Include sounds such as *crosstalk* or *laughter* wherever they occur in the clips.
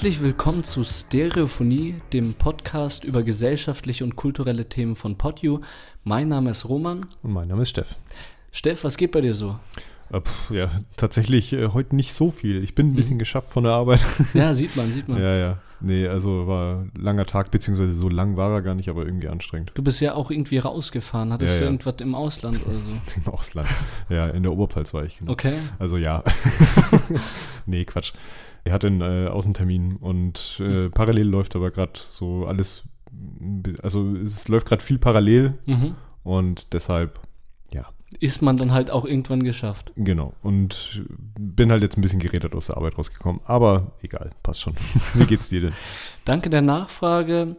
Herzlich willkommen zu Stereophonie, dem Podcast über gesellschaftliche und kulturelle Themen von PodU. Mein Name ist Roman. Und mein Name ist Steff. Steff, was geht bei dir so? Äh, ja, tatsächlich äh, heute nicht so viel. Ich bin ein bisschen geschafft von der Arbeit. *laughs* Ja, sieht man, sieht man. ja, ja. Nee, also war ein langer Tag, beziehungsweise so lang war er gar nicht, aber irgendwie anstrengend. Du bist ja auch irgendwie rausgefahren. Hattest Ja, du ja. irgendwas im Ausland oder so? *laughs* Im Ausland. Ja, in der Oberpfalz war ich. Genau. Okay. Also ja. *laughs* nee, Quatsch. Er hat einen äh, Außentermin und äh, parallel läuft aber gerade so alles, also es läuft gerade viel parallel Mhm. und deshalb, ja, Ist man dann halt auch irgendwann geschafft. Genau. Und bin halt jetzt ein bisschen geredet aus der Arbeit rausgekommen. Aber egal, passt schon. *laughs* Wie geht's dir denn? Danke der Nachfrage.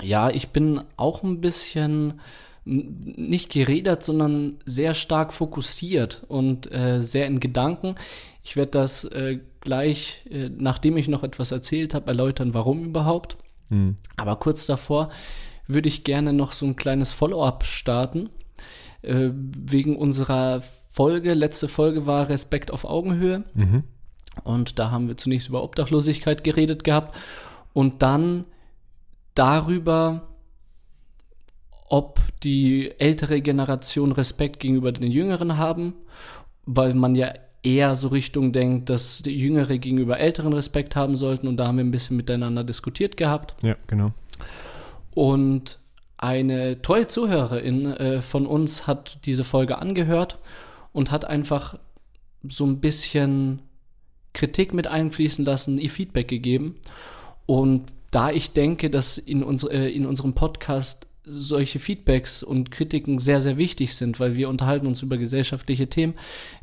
Ja, ich bin auch ein bisschen nicht geredert, sondern sehr stark fokussiert und äh, sehr in Gedanken. Ich werde das äh, gleich, äh, nachdem ich noch etwas erzählt habe, erläutern, warum überhaupt. Hm. Aber kurz davor würde ich gerne noch so ein kleines Follow-up starten. Äh, wegen unserer Folge, letzte Folge war Respekt auf Augenhöhe. Mhm. Und da haben wir zunächst über Obdachlosigkeit geredet gehabt und dann darüber, ob die ältere Generation Respekt gegenüber den Jüngeren haben, weil man ja eher so Richtung denkt, dass die Jüngere gegenüber Älteren Respekt haben sollten und da haben wir ein bisschen miteinander diskutiert gehabt. Ja, genau. Und eine treue Zuhörerin äh, von uns hat diese Folge angehört und hat einfach so ein bisschen Kritik mit einfließen lassen, ihr Feedback gegeben. Und da ich denke, dass in, uns, äh, in unserem Podcast solche Feedbacks und Kritiken sehr, sehr wichtig sind, weil wir unterhalten uns über gesellschaftliche Themen,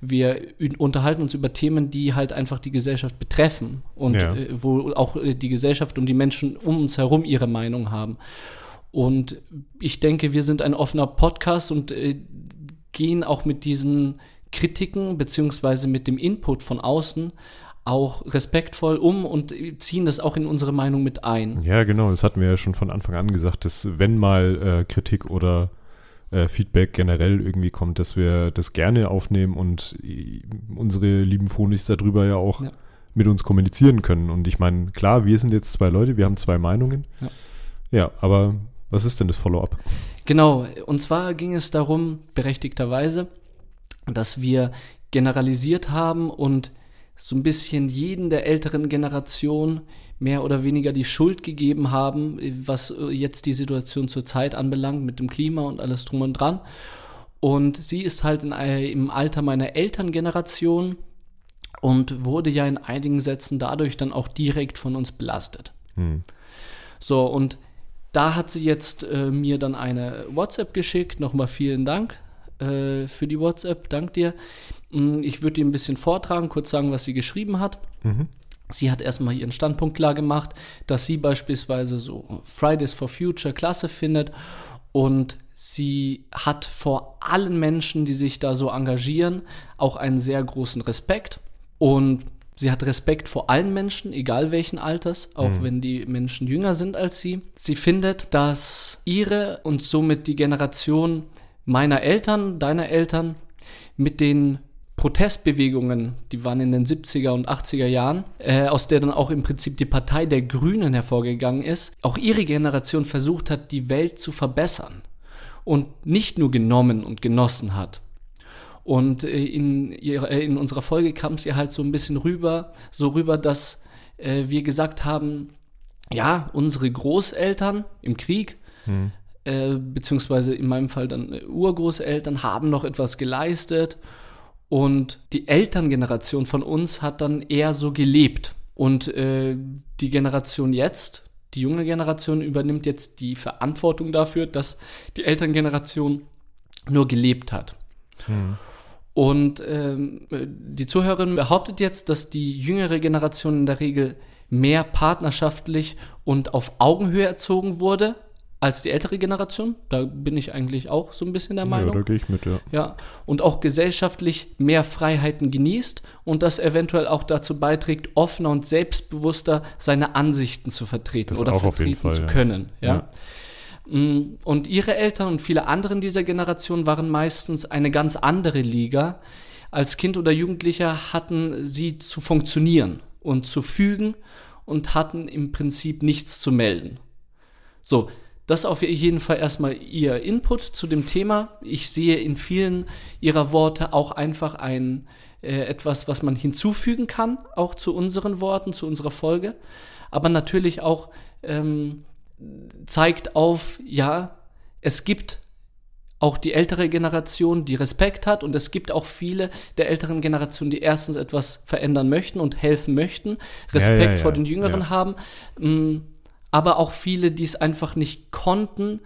wir unterhalten uns über Themen, die halt einfach die Gesellschaft betreffen und Ja. äh, wo auch äh, die Gesellschaft und die Menschen um uns herum ihre Meinung haben. Und ich denke, wir sind ein offener Podcast und äh, gehen auch mit diesen Kritiken beziehungsweise mit dem Input von außen auch respektvoll um und ziehen das auch in unsere Meinung mit ein. Ja, genau. Das hatten wir ja schon von Anfang an gesagt, dass wenn mal äh, Kritik oder äh, Feedback generell irgendwie kommt, dass wir das gerne aufnehmen und äh, unsere lieben Phonis darüber ja auch Ja. mit uns kommunizieren können. Und ich meine, klar, wir sind jetzt zwei Leute, wir haben zwei Meinungen. Ja. Ja, aber was ist denn das Follow-up? Genau, und zwar ging es darum, berechtigterweise, dass wir generalisiert haben und so ein bisschen jeden der älteren Generation mehr oder weniger die Schuld gegeben haben, was äh, jetzt die Situation zur Zeit anbelangt mit dem Klima und alles drum und dran. Und sie ist halt in, äh, im Alter meiner Elterngeneration und wurde ja in einigen Sätzen dadurch dann auch direkt von uns belastet. Hm. So, und da hat sie jetzt äh, mir dann eine WhatsApp geschickt. Nochmal vielen Dank äh, für die WhatsApp. Dank dir. Mm, Ich würde dir ein bisschen vortragen, kurz sagen, was sie geschrieben hat. Mhm. Sie hat erstmal ihren Standpunkt klar gemacht, dass sie beispielsweise so Fridays for Future klasse findet und sie hat vor allen Menschen, die sich da so engagieren, auch einen sehr großen Respekt und sie hat Respekt vor allen Menschen, egal welchen Alters, auch wenn die Menschen jünger sind als sie. Sie findet, dass ihre und somit die Generation meiner Eltern, deiner Eltern mit den Protestbewegungen, die waren in den 70er und 80er Jahren, äh, aus der dann auch im Prinzip die Partei der Grünen hervorgegangen ist, auch ihre Generation versucht hat, die Welt zu verbessern und nicht nur genommen und genossen hat. Und äh, in, ihrer, äh, in unserer Folge kam es ihr halt so ein bisschen rüber, so rüber, dass äh, wir gesagt haben, ja, unsere Großeltern im Krieg, äh, beziehungsweise in meinem Fall dann äh, Urgroßeltern, haben noch etwas geleistet und die Elterngeneration von uns hat dann eher so gelebt. Und äh, die Generation jetzt, die junge Generation, übernimmt jetzt die Verantwortung dafür, dass die Elterngeneration nur gelebt hat. Und ähm, die Zuhörerin behauptet jetzt, dass die jüngere Generation in der Regel mehr partnerschaftlich und auf Augenhöhe erzogen wurde als die ältere Generation. Da bin ich eigentlich auch so ein bisschen der Ja, Meinung. da gehe ich mit, ja. Ja, und auch gesellschaftlich mehr Freiheiten genießt und das eventuell auch dazu beiträgt, offener und selbstbewusster seine Ansichten zu vertreten Das oder vertreten Fall, zu ja. können. Ja. Mm, Und ihre Eltern und viele andere in dieser Generation waren meistens eine ganz andere Liga. Als Kind oder Jugendlicher hatten sie zu funktionieren und zu fügen und hatten im Prinzip nichts zu melden. So, das auf jeden Fall erstmal Ihr Input zu dem Thema. Ich sehe in vielen Ihrer Worte auch einfach ein äh, etwas, was man hinzufügen kann, auch zu unseren Worten, zu unserer Folge. Aber natürlich auch ähm, zeigt auf, ja, es gibt auch die ältere Generation, die Respekt hat und es gibt auch viele der älteren Generation, die erstens etwas verändern möchten und helfen möchten, Respekt ja, ja, ja. vor den Jüngeren haben, mm, aber auch viele, die es einfach nicht konnten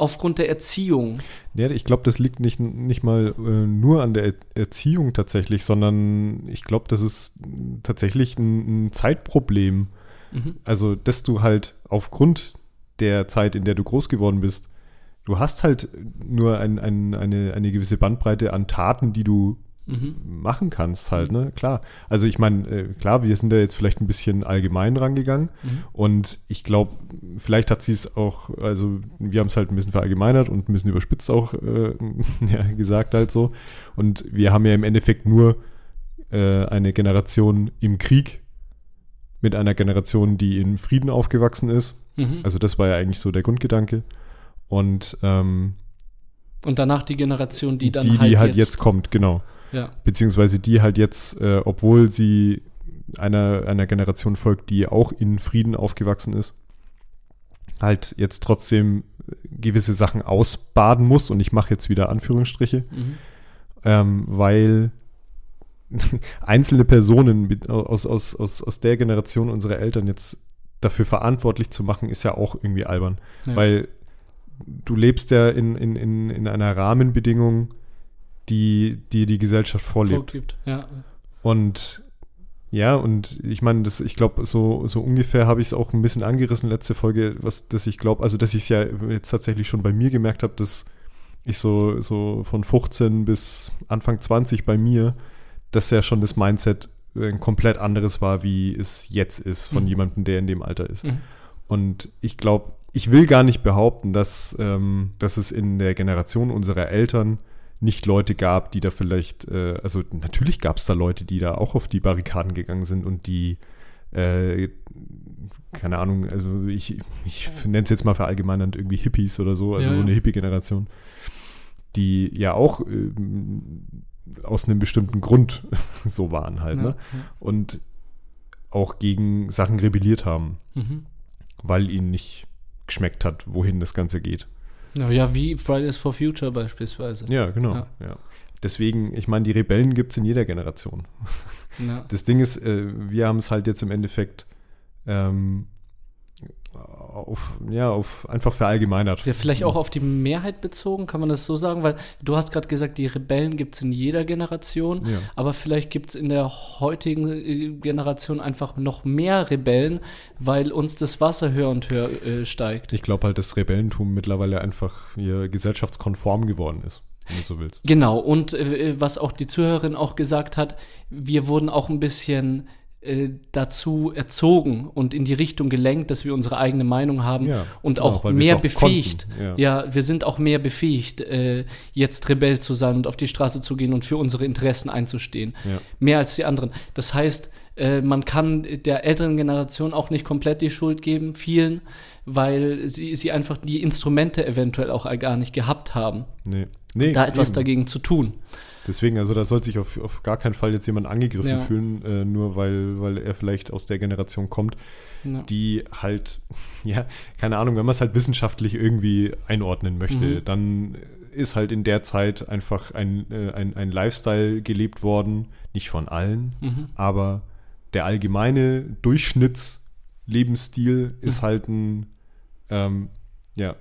aufgrund der Erziehung. Ja, ich glaube, das liegt nicht, nicht mal äh, nur an der Erziehung tatsächlich, sondern ich glaube, das ist tatsächlich ein, ein Zeitproblem. Mhm. Also, dass du halt aufgrund der Zeit, in der du groß geworden bist, du hast halt nur ein, ein, eine, eine gewisse Bandbreite an Taten, die du mhm. machen kannst halt, ne? Klar. Also ich meine, äh, klar, wir sind da jetzt vielleicht ein bisschen allgemein rangegangen mhm. und ich glaube, vielleicht hat sie es auch, also wir haben es halt ein bisschen verallgemeinert und ein bisschen überspitzt auch äh, *laughs* ja, gesagt halt so. Und wir haben ja im Endeffekt nur äh, eine Generation im Krieg mit einer Generation, die in Frieden aufgewachsen ist. Mhm. Also das war ja eigentlich so der Grundgedanke. Und ähm, und danach die Generation, die dann die, halt, die halt jetzt, jetzt kommt, genau. Ja. Beziehungsweise die halt jetzt, äh, obwohl sie einer, einer Generation folgt, die auch in Frieden aufgewachsen ist, halt jetzt trotzdem gewisse Sachen ausbaden muss. Und ich mache jetzt wieder Anführungsstriche, mhm. ähm, weil *laughs* einzelne Personen aus, aus, aus, aus der Generation unserer Eltern jetzt dafür verantwortlich zu machen, ist ja auch irgendwie albern. Ja. Weil du lebst ja in, in, in, in einer Rahmenbedingung, die, die die Gesellschaft vorlebt. Vorgibt, ja. Und ja, und ich meine, das, ich glaube, so, so ungefähr habe ich es auch ein bisschen angerissen, letzte Folge, was, dass ich glaube, also dass ich es ja jetzt tatsächlich schon bei mir gemerkt habe, dass ich so, so von 15 bis Anfang 20 bei mir, dass ja schon das Mindset ein komplett anderes war, wie es jetzt ist, von mhm. jemandem, der in dem Alter ist. Mhm. Und ich glaube, ich will gar nicht behaupten, dass, ähm, dass es in der Generation unserer Eltern nicht Leute gab, die da vielleicht, äh, also natürlich gab es da Leute, die da auch auf die Barrikaden gegangen sind und die, äh, keine Ahnung, also ich, ich nenne es jetzt mal verallgemeinernd irgendwie Hippies oder so, also ja, so eine Hippie-Generation, die ja auch äh, aus einem bestimmten Grund *laughs* so waren halt, ja, ne? Ja. Und auch gegen Sachen rebelliert haben, mhm. weil ihnen nicht geschmeckt hat, wohin das Ganze geht. Ja, wie Fridays for Future beispielsweise. Ja, genau. Ja. ja. Deswegen, ich meine, die Rebellen gibt es in jeder Generation. Ja. Das Ding ist, äh, wir haben es halt jetzt im Endeffekt ähm, auf, ja, auf einfach verallgemeinert. Ja, vielleicht auch auf die Mehrheit bezogen, kann man das so sagen? Weil du hast gerade gesagt, die Rebellen gibt es in jeder Generation, ja. aber vielleicht gibt es in der heutigen äh, Generation einfach noch mehr Rebellen, weil uns das Wasser höher und höher äh, steigt. Ich glaube halt, dass Rebellentum mittlerweile einfach hier gesellschaftskonform geworden ist wenn du so willst. Genau, und äh, was auch die Zuhörerin auch gesagt hat, wir wurden auch ein bisschen äh, dazu erzogen und in die Richtung gelenkt, dass wir unsere eigene Meinung haben ja, und genau, auch mehr auch befähigt. Ja. ja. wir sind auch mehr befähigt, äh, jetzt Rebell zu sein und auf die Straße zu gehen und für unsere Interessen einzustehen. Ja. Mehr als die anderen. Das heißt, äh, man kann der älteren Generation auch nicht komplett die Schuld geben, vielen, weil sie, sie einfach die Instrumente eventuell auch gar nicht gehabt haben, nee. Nee, da etwas eben. dagegen zu tun. Deswegen, also da soll sich auf, auf gar keinen Fall jetzt jemand angegriffen ja. fühlen, äh, nur weil, weil er vielleicht aus der Generation kommt, ja. die halt, *laughs* ja, keine Ahnung, wenn man es halt wissenschaftlich irgendwie einordnen möchte, mhm. dann ist halt in der Zeit einfach ein, äh, ein, ein Lifestyle gelebt worden, nicht von allen, mhm. aber der allgemeine Durchschnittslebensstil mhm. ist halt ein, ähm, ja,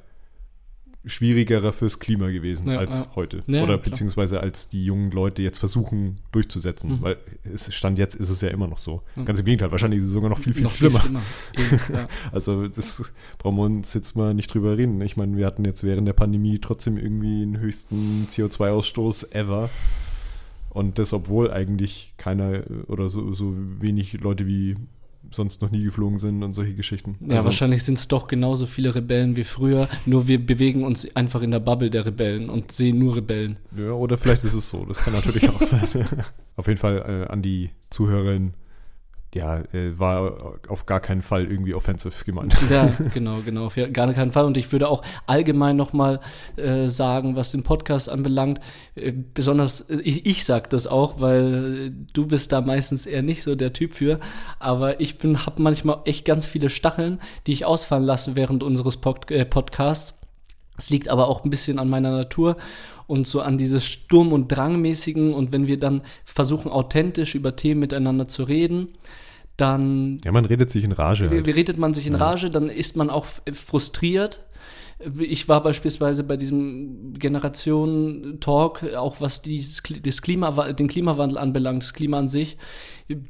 schwierigerer fürs Klima gewesen ja, als ja. heute. Ja, Oder beziehungsweise als die jungen Leute jetzt versuchen durchzusetzen. Mhm. Weil es Stand jetzt ist es ja immer noch so. Mhm. Ganz im Gegenteil, wahrscheinlich ist es sogar noch viel, viel noch schlimmer. Viel schlimmer. *laughs* also das brauchen wir uns jetzt mal nicht drüber reden. Ich meine, wir hatten jetzt während der Pandemie trotzdem irgendwie den höchsten CO2-Ausstoß ever. Und das, obwohl eigentlich keiner oder so, so wenig Leute wie sonst noch nie geflogen sind und solche Geschichten. Ja, also, wahrscheinlich sind es doch genauso viele Rebellen wie früher, nur wir bewegen uns einfach in der Bubble der Rebellen und sehen nur Rebellen. Ja, oder vielleicht ist es so, das kann natürlich auch sein. *laughs* Auf jeden Fall äh, an die Zuhörerinnen, ja, äh, war auf gar keinen Fall irgendwie offensiv gemeint. Ja, *laughs* genau, genau, auf gar keinen Fall. Und ich würde auch allgemein nochmal äh, sagen, was den Podcast anbelangt, äh, besonders, äh, ich, ich sag das auch, weil äh, du bist da meistens eher nicht so der Typ für, aber ich bin, habe manchmal echt ganz viele Stacheln, die ich ausfallen lasse während unseres Pod äh, Podcasts. Es liegt aber auch ein bisschen an meiner Natur und so an dieses Sturm- und Drangmäßigen. Und wenn wir dann versuchen, authentisch über Themen miteinander zu reden, dann. Ja, man redet sich in Rage. Halt. Wie redet man sich in. Rage, dann ist man auch frustriert. Ich war beispielsweise bei diesem Generation-Talk, auch was dieses, das Klima, den Klimawandel anbelangt, das Klima an sich.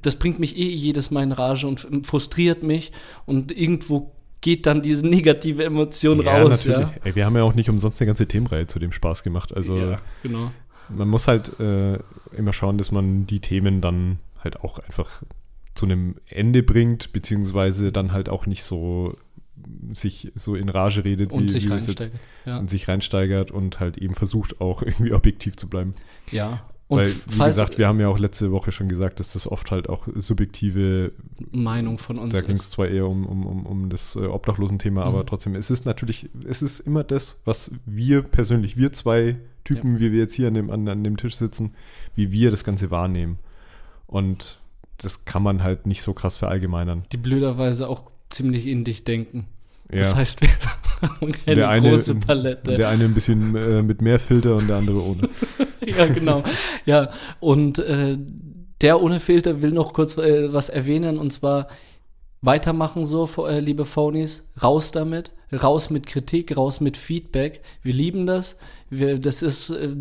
Das bringt mich eh jedes Mal in Rage und frustriert mich. Und irgendwo geht dann diese negative Emotion ja, raus. Natürlich. Ja? Ey, wir haben ja auch nicht umsonst eine ganze Themenreihe zu dem Spaß gemacht. Also ja, genau. man muss halt äh, immer schauen, dass man die Themen dann halt auch einfach zu einem Ende bringt, beziehungsweise dann halt auch nicht so sich so in Rage redet, und wie, sich wie jetzt, ja. und sich reinsteigert und halt eben versucht auch *laughs* irgendwie objektiv zu bleiben. Ja, und Weil, wie gesagt, wir haben ja auch letzte Woche schon gesagt, dass das oft halt auch subjektive Meinung von uns Da ging es zwar eher um, um, um, um das äh, Obdachlosen-Thema, mhm. aber trotzdem, es ist natürlich, es ist immer das, was wir persönlich, wir zwei Typen, ja. wie wir jetzt hier an dem, an, an dem Tisch sitzen, wie wir das Ganze wahrnehmen. Und das kann man halt nicht so krass verallgemeinern. Die blöderweise auch ziemlich in dich denken. Ja. Das heißt, wir haben eine der eine, große Palette. Der eine ein bisschen äh, mit mehr Filter und der andere ohne. *laughs* ja, genau. Ja, und äh, der ohne Filter will noch kurz äh, was erwähnen und zwar weitermachen so, äh, liebe Phonies, raus damit, raus mit Kritik, raus mit Feedback. Wir lieben das. Wir, das ist äh,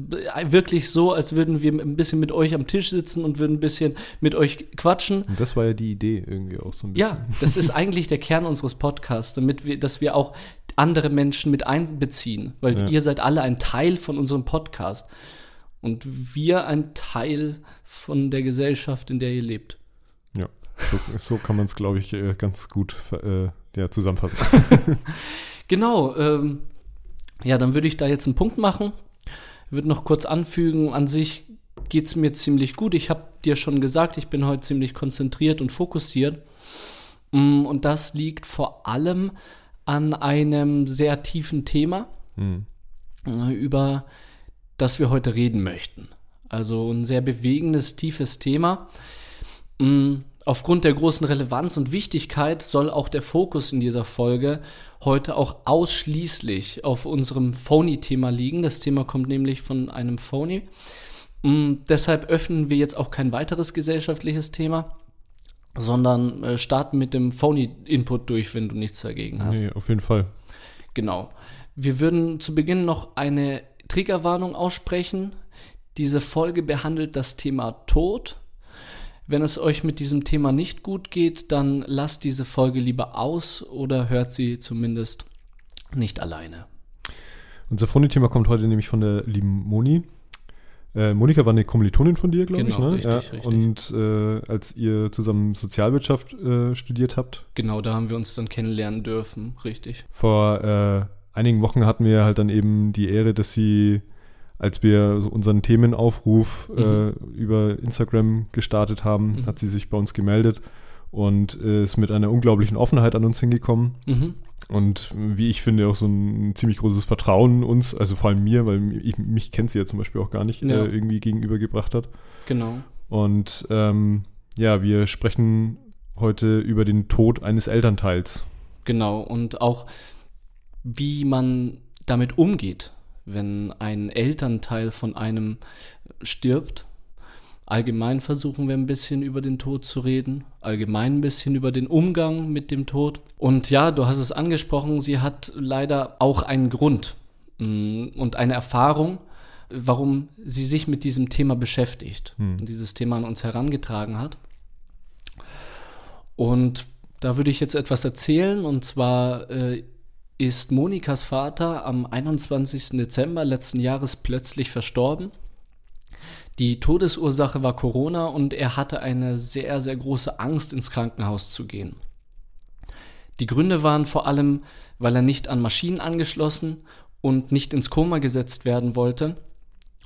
wirklich so, als würden wir ein bisschen mit euch am Tisch sitzen und würden ein bisschen mit euch quatschen. Und das war ja die Idee irgendwie auch so ein bisschen. Ja, das ist eigentlich der Kern unseres Podcasts, damit wir, dass wir auch andere Menschen mit einbeziehen, weil ja. ihr seid alle ein Teil von unserem Podcast und wir ein Teil von der Gesellschaft, in der ihr lebt. Ja, so, so kann man es, glaube ich, äh, ganz gut äh, ja, zusammenfassen. *laughs* genau. Ähm, ja, dann würde ich da jetzt einen Punkt machen. Ich würde noch kurz anfügen, an sich geht es mir ziemlich gut. Ich habe dir schon gesagt, ich bin heute ziemlich konzentriert und fokussiert. Mm, und das liegt vor allem an einem sehr tiefen Thema, hm. über das wir heute reden möchten. Also ein sehr bewegendes, tiefes Thema. Aufgrund der großen Relevanz und Wichtigkeit soll auch der Fokus in dieser Folge heute auch ausschließlich auf unserem Phony-Thema liegen. Das Thema kommt nämlich von einem Phony. Mm, deshalb öffnen wir jetzt auch kein weiteres gesellschaftliches Thema, sondern äh, starten mit dem Phony-Input durch, wenn du nichts dagegen hast. Nee, auf jeden Fall. Genau. Wir würden zu Beginn noch eine Triggerwarnung aussprechen. Diese Folge behandelt das Thema Tod. Wenn es euch mit diesem Thema nicht gut geht, dann lasst diese Folge lieber aus oder hört sie zumindest nicht alleine. Unser Phony-Thema kommt heute nämlich von der lieben Moni. Äh, Monika war eine Kommilitonin von dir, glaube genau, ich. Ne? Richtig, ja, richtig. Und äh, als ihr zusammen Sozialwirtschaft äh, studiert habt. Genau, da haben wir uns dann kennenlernen dürfen, richtig. Vor äh, einigen Wochen hatten wir halt dann eben die Ehre, dass sie als wir so unseren Themenaufruf mhm. äh, über Instagram gestartet haben, mhm. hat sie sich bei uns gemeldet und äh, ist mit einer unglaublichen Offenheit an uns hingekommen. Mhm. Und wie ich finde, auch so ein ziemlich großes Vertrauen uns, also vor allem mir, weil ich, mich kennt sie ja zum Beispiel auch gar nicht, ja. äh, irgendwie gegenübergebracht hat. Genau. Und ähm, ja, wir sprechen heute über den Tod eines Elternteils. Genau, und auch wie man damit umgeht wenn ein Elternteil von einem stirbt. Allgemein versuchen wir ein bisschen über den Tod zu reden, allgemein ein bisschen über den Umgang mit dem Tod. Und ja, du hast es angesprochen, sie hat leider auch einen Grund mm, und eine Erfahrung, warum sie sich mit diesem Thema beschäftigt hm. und dieses Thema an uns herangetragen hat. Und da würde ich jetzt etwas erzählen, und zwar äh, ist Monikas Vater am 21. Dezember letzten Jahres plötzlich verstorben. Die Todesursache war Corona und er hatte eine sehr, sehr große Angst, ins Krankenhaus zu gehen. Die Gründe waren vor allem, weil er nicht an Maschinen angeschlossen und nicht ins Koma gesetzt werden wollte.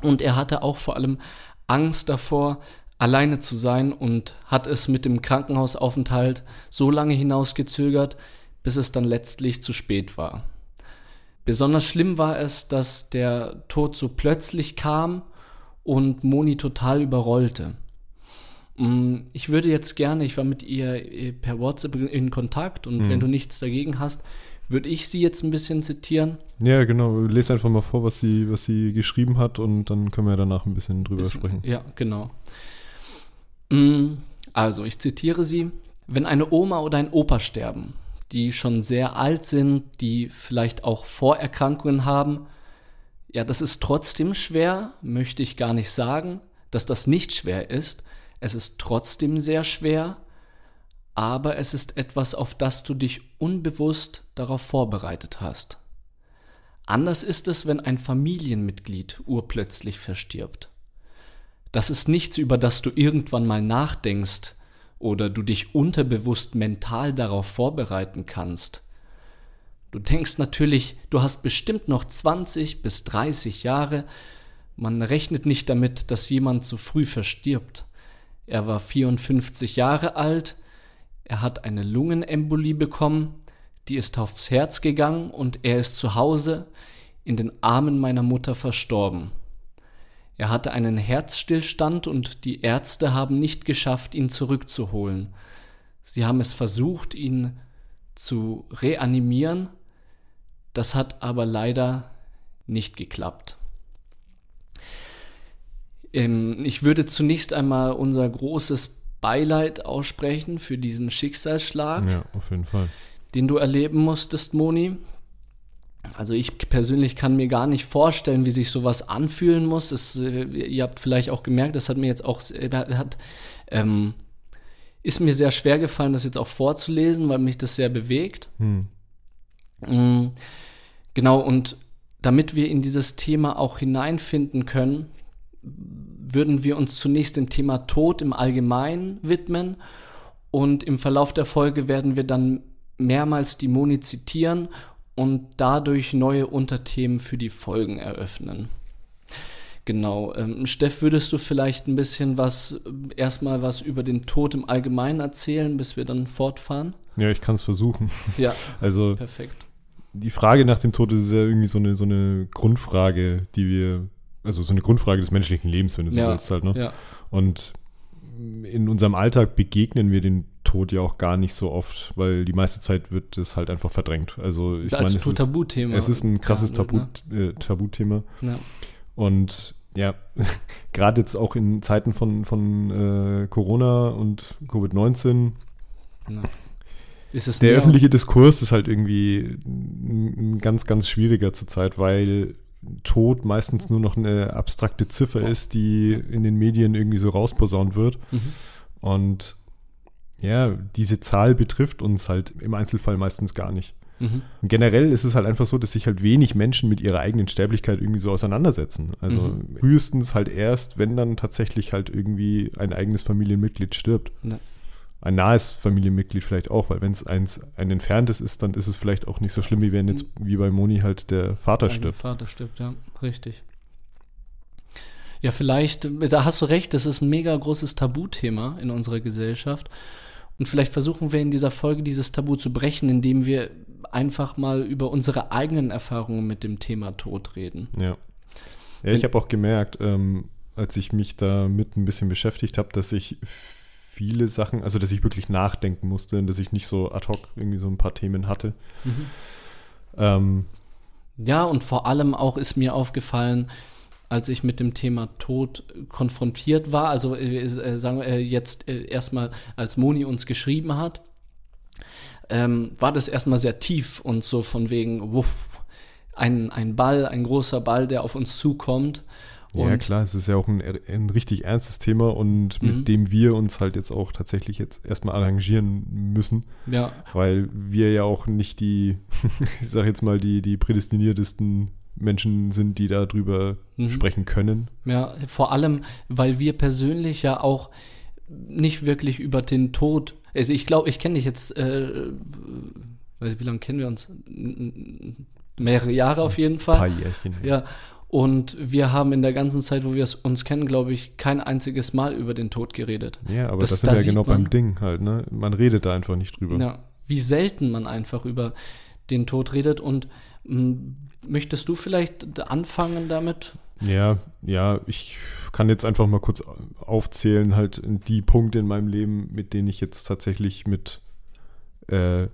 Und er hatte auch vor allem Angst davor, alleine zu sein und hat es mit dem Krankenhausaufenthalt so lange hinausgezögert, bis es dann letztlich zu spät war. Besonders schlimm war es, dass der Tod so plötzlich kam und Moni total überrollte. Mm, ich würde jetzt gerne, ich war mit ihr äh, per WhatsApp in Kontakt und mhm. wenn du nichts dagegen hast, würde ich sie jetzt ein bisschen zitieren. Ja, genau. Lese einfach mal vor, was sie, was sie geschrieben hat und dann können wir danach ein bisschen drüber bisschen, sprechen. Ja, genau. Mm, also, ich zitiere sie. Wenn eine Oma oder ein Opa sterben, die schon sehr alt sind, die vielleicht auch Vorerkrankungen haben, ja, das ist trotzdem schwer, möchte ich gar nicht sagen, dass das nicht schwer ist. Es ist trotzdem sehr schwer, aber es ist etwas, auf das du dich unbewusst darauf vorbereitet hast. Anders ist es, wenn ein Familienmitglied urplötzlich verstirbt. Das ist nichts, über das du irgendwann mal nachdenkst oder du dich unterbewusst mental darauf vorbereiten kannst. Du denkst natürlich, du hast bestimmt noch 20 bis 30 Jahre, man rechnet nicht damit, dass jemand zu früh verstirbt. Er war 54 Jahre alt, er hat eine Lungenembolie bekommen, die ist aufs Herz gegangen und er ist zu Hause in den Armen meiner Mutter verstorben. Er hatte einen Herzstillstand und die Ärzte haben nicht geschafft, ihn zurückzuholen. Sie haben es versucht, ihn zu reanimieren, das hat aber leider nicht geklappt. Ähm, ich würde zunächst einmal unser großes Beileid aussprechen für diesen Schicksalsschlag. Ja, auf jeden Fall. Den du erleben musstest, Moni. Also ich persönlich kann mir gar nicht vorstellen, wie sich sowas anfühlen muss. Es, äh, ihr habt vielleicht auch gemerkt, das hat mir jetzt auch äh, hat, ähm, ist mir sehr schwer gefallen, das jetzt auch vorzulesen, weil mich das sehr bewegt. Hm. Mhm. Genau, und damit wir in dieses Thema auch hineinfinden können, würden wir uns zunächst dem Thema Tod im Allgemeinen widmen und im Verlauf der Folge werden wir dann mehrmals die Moni zitieren und dadurch neue Unterthemen für die Folgen eröffnen. Genau. Ähm, Steff, würdest du vielleicht ein bisschen was, erstmal was über den Tod im Allgemeinen erzählen, bis wir dann fortfahren? Ja, ich kann es versuchen. Ja, *laughs* also perfekt. Die Frage nach dem Tod ist ja irgendwie so eine, so eine Grundfrage, die wir also so eine Grundfrage des menschlichen Lebens, wenn du so ja, willst halt, ne? Ja. Und in unserem Alltag begegnen wir dem Tod ja auch gar nicht so oft, weil die meiste Zeit wird es halt einfach verdrängt. Also ich meine, es, ist, es ist ein krasses Tabu, ne? äh, Tabuthema. Ja. Und ja, *laughs* gerade jetzt auch in Zeiten von, von äh, Corona und Covid-19 der öffentliche Diskurs ist halt irgendwie ein ganz, ganz schwieriger zurzeit, weil Tod meistens nur noch eine abstrakte Ziffer ist, die in den Medien irgendwie so rausposaunt wird. Mhm. Und ja, diese Zahl betrifft uns halt im Einzelfall meistens gar nicht. Mhm. Und generell ist es halt einfach so, dass sich halt wenig Menschen mit ihrer eigenen Sterblichkeit irgendwie so auseinandersetzen. Also mhm. höchstens halt erst, wenn dann tatsächlich halt irgendwie ein eigenes Familienmitglied stirbt. Ja ein nahes Familienmitglied vielleicht auch, weil wenn es eins ein entferntes ist, dann ist es vielleicht auch nicht so schlimm, wie wenn jetzt wie bei Moni halt der Vater der stirbt. Vater stirbt, ja, richtig. Ja, vielleicht, da hast du recht, das ist ein mega großes Tabuthema in unserer Gesellschaft. Und vielleicht versuchen wir in dieser Folge dieses Tabu zu brechen, indem wir einfach mal über unsere eigenen Erfahrungen mit dem Thema Tod reden. Ja. Ja, ich habe auch gemerkt, ähm, als ich mich damit ein bisschen beschäftigt habe, dass ich viele Sachen, also dass ich wirklich nachdenken musste und dass ich nicht so ad hoc irgendwie so ein paar Themen hatte. Mhm. Ähm, ja, und vor allem auch ist mir aufgefallen, als ich mit dem Thema Tod konfrontiert war, also äh, äh sagen wir äh, jetzt äh, erstmal, als Moni uns geschrieben hat, ähm, war das erstmal sehr tief und so von wegen, wuff, ein, ein Ball, ein großer Ball, der auf uns zukommt. Und ja, klar, es ist ja auch ein, ein richtig ernstes Thema und mit mhm. dem wir uns halt jetzt auch tatsächlich jetzt erstmal arrangieren müssen. Ja. Weil wir ja auch nicht die, *laughs* ich sag jetzt mal, die, die prädestiniertesten Menschen sind, die darüber mhm. sprechen können. Ja, vor allem, weil wir persönlich ja auch nicht wirklich über den Tod, also ich glaube, ich kenne dich jetzt, äh, wie lange kennen wir uns? Mehrere Jahre auf jeden Fall. Ein paar Jährchen. Ja. Und wir haben in der ganzen Zeit, wo wir es uns kennen, glaube ich, kein einziges Mal über den Tod geredet. Ja, aber Das- das, sind da wir ja genau man- beim Ding halt, ne? Man redet da einfach nicht drüber. Ja, wie selten man einfach über den Tod redet. Und möchtest du vielleicht anfangen damit? Ja, ja, ich kann jetzt einfach mal kurz aufzählen, halt die Punkte in meinem Leben, mit denen ich jetzt tatsächlich mit äh,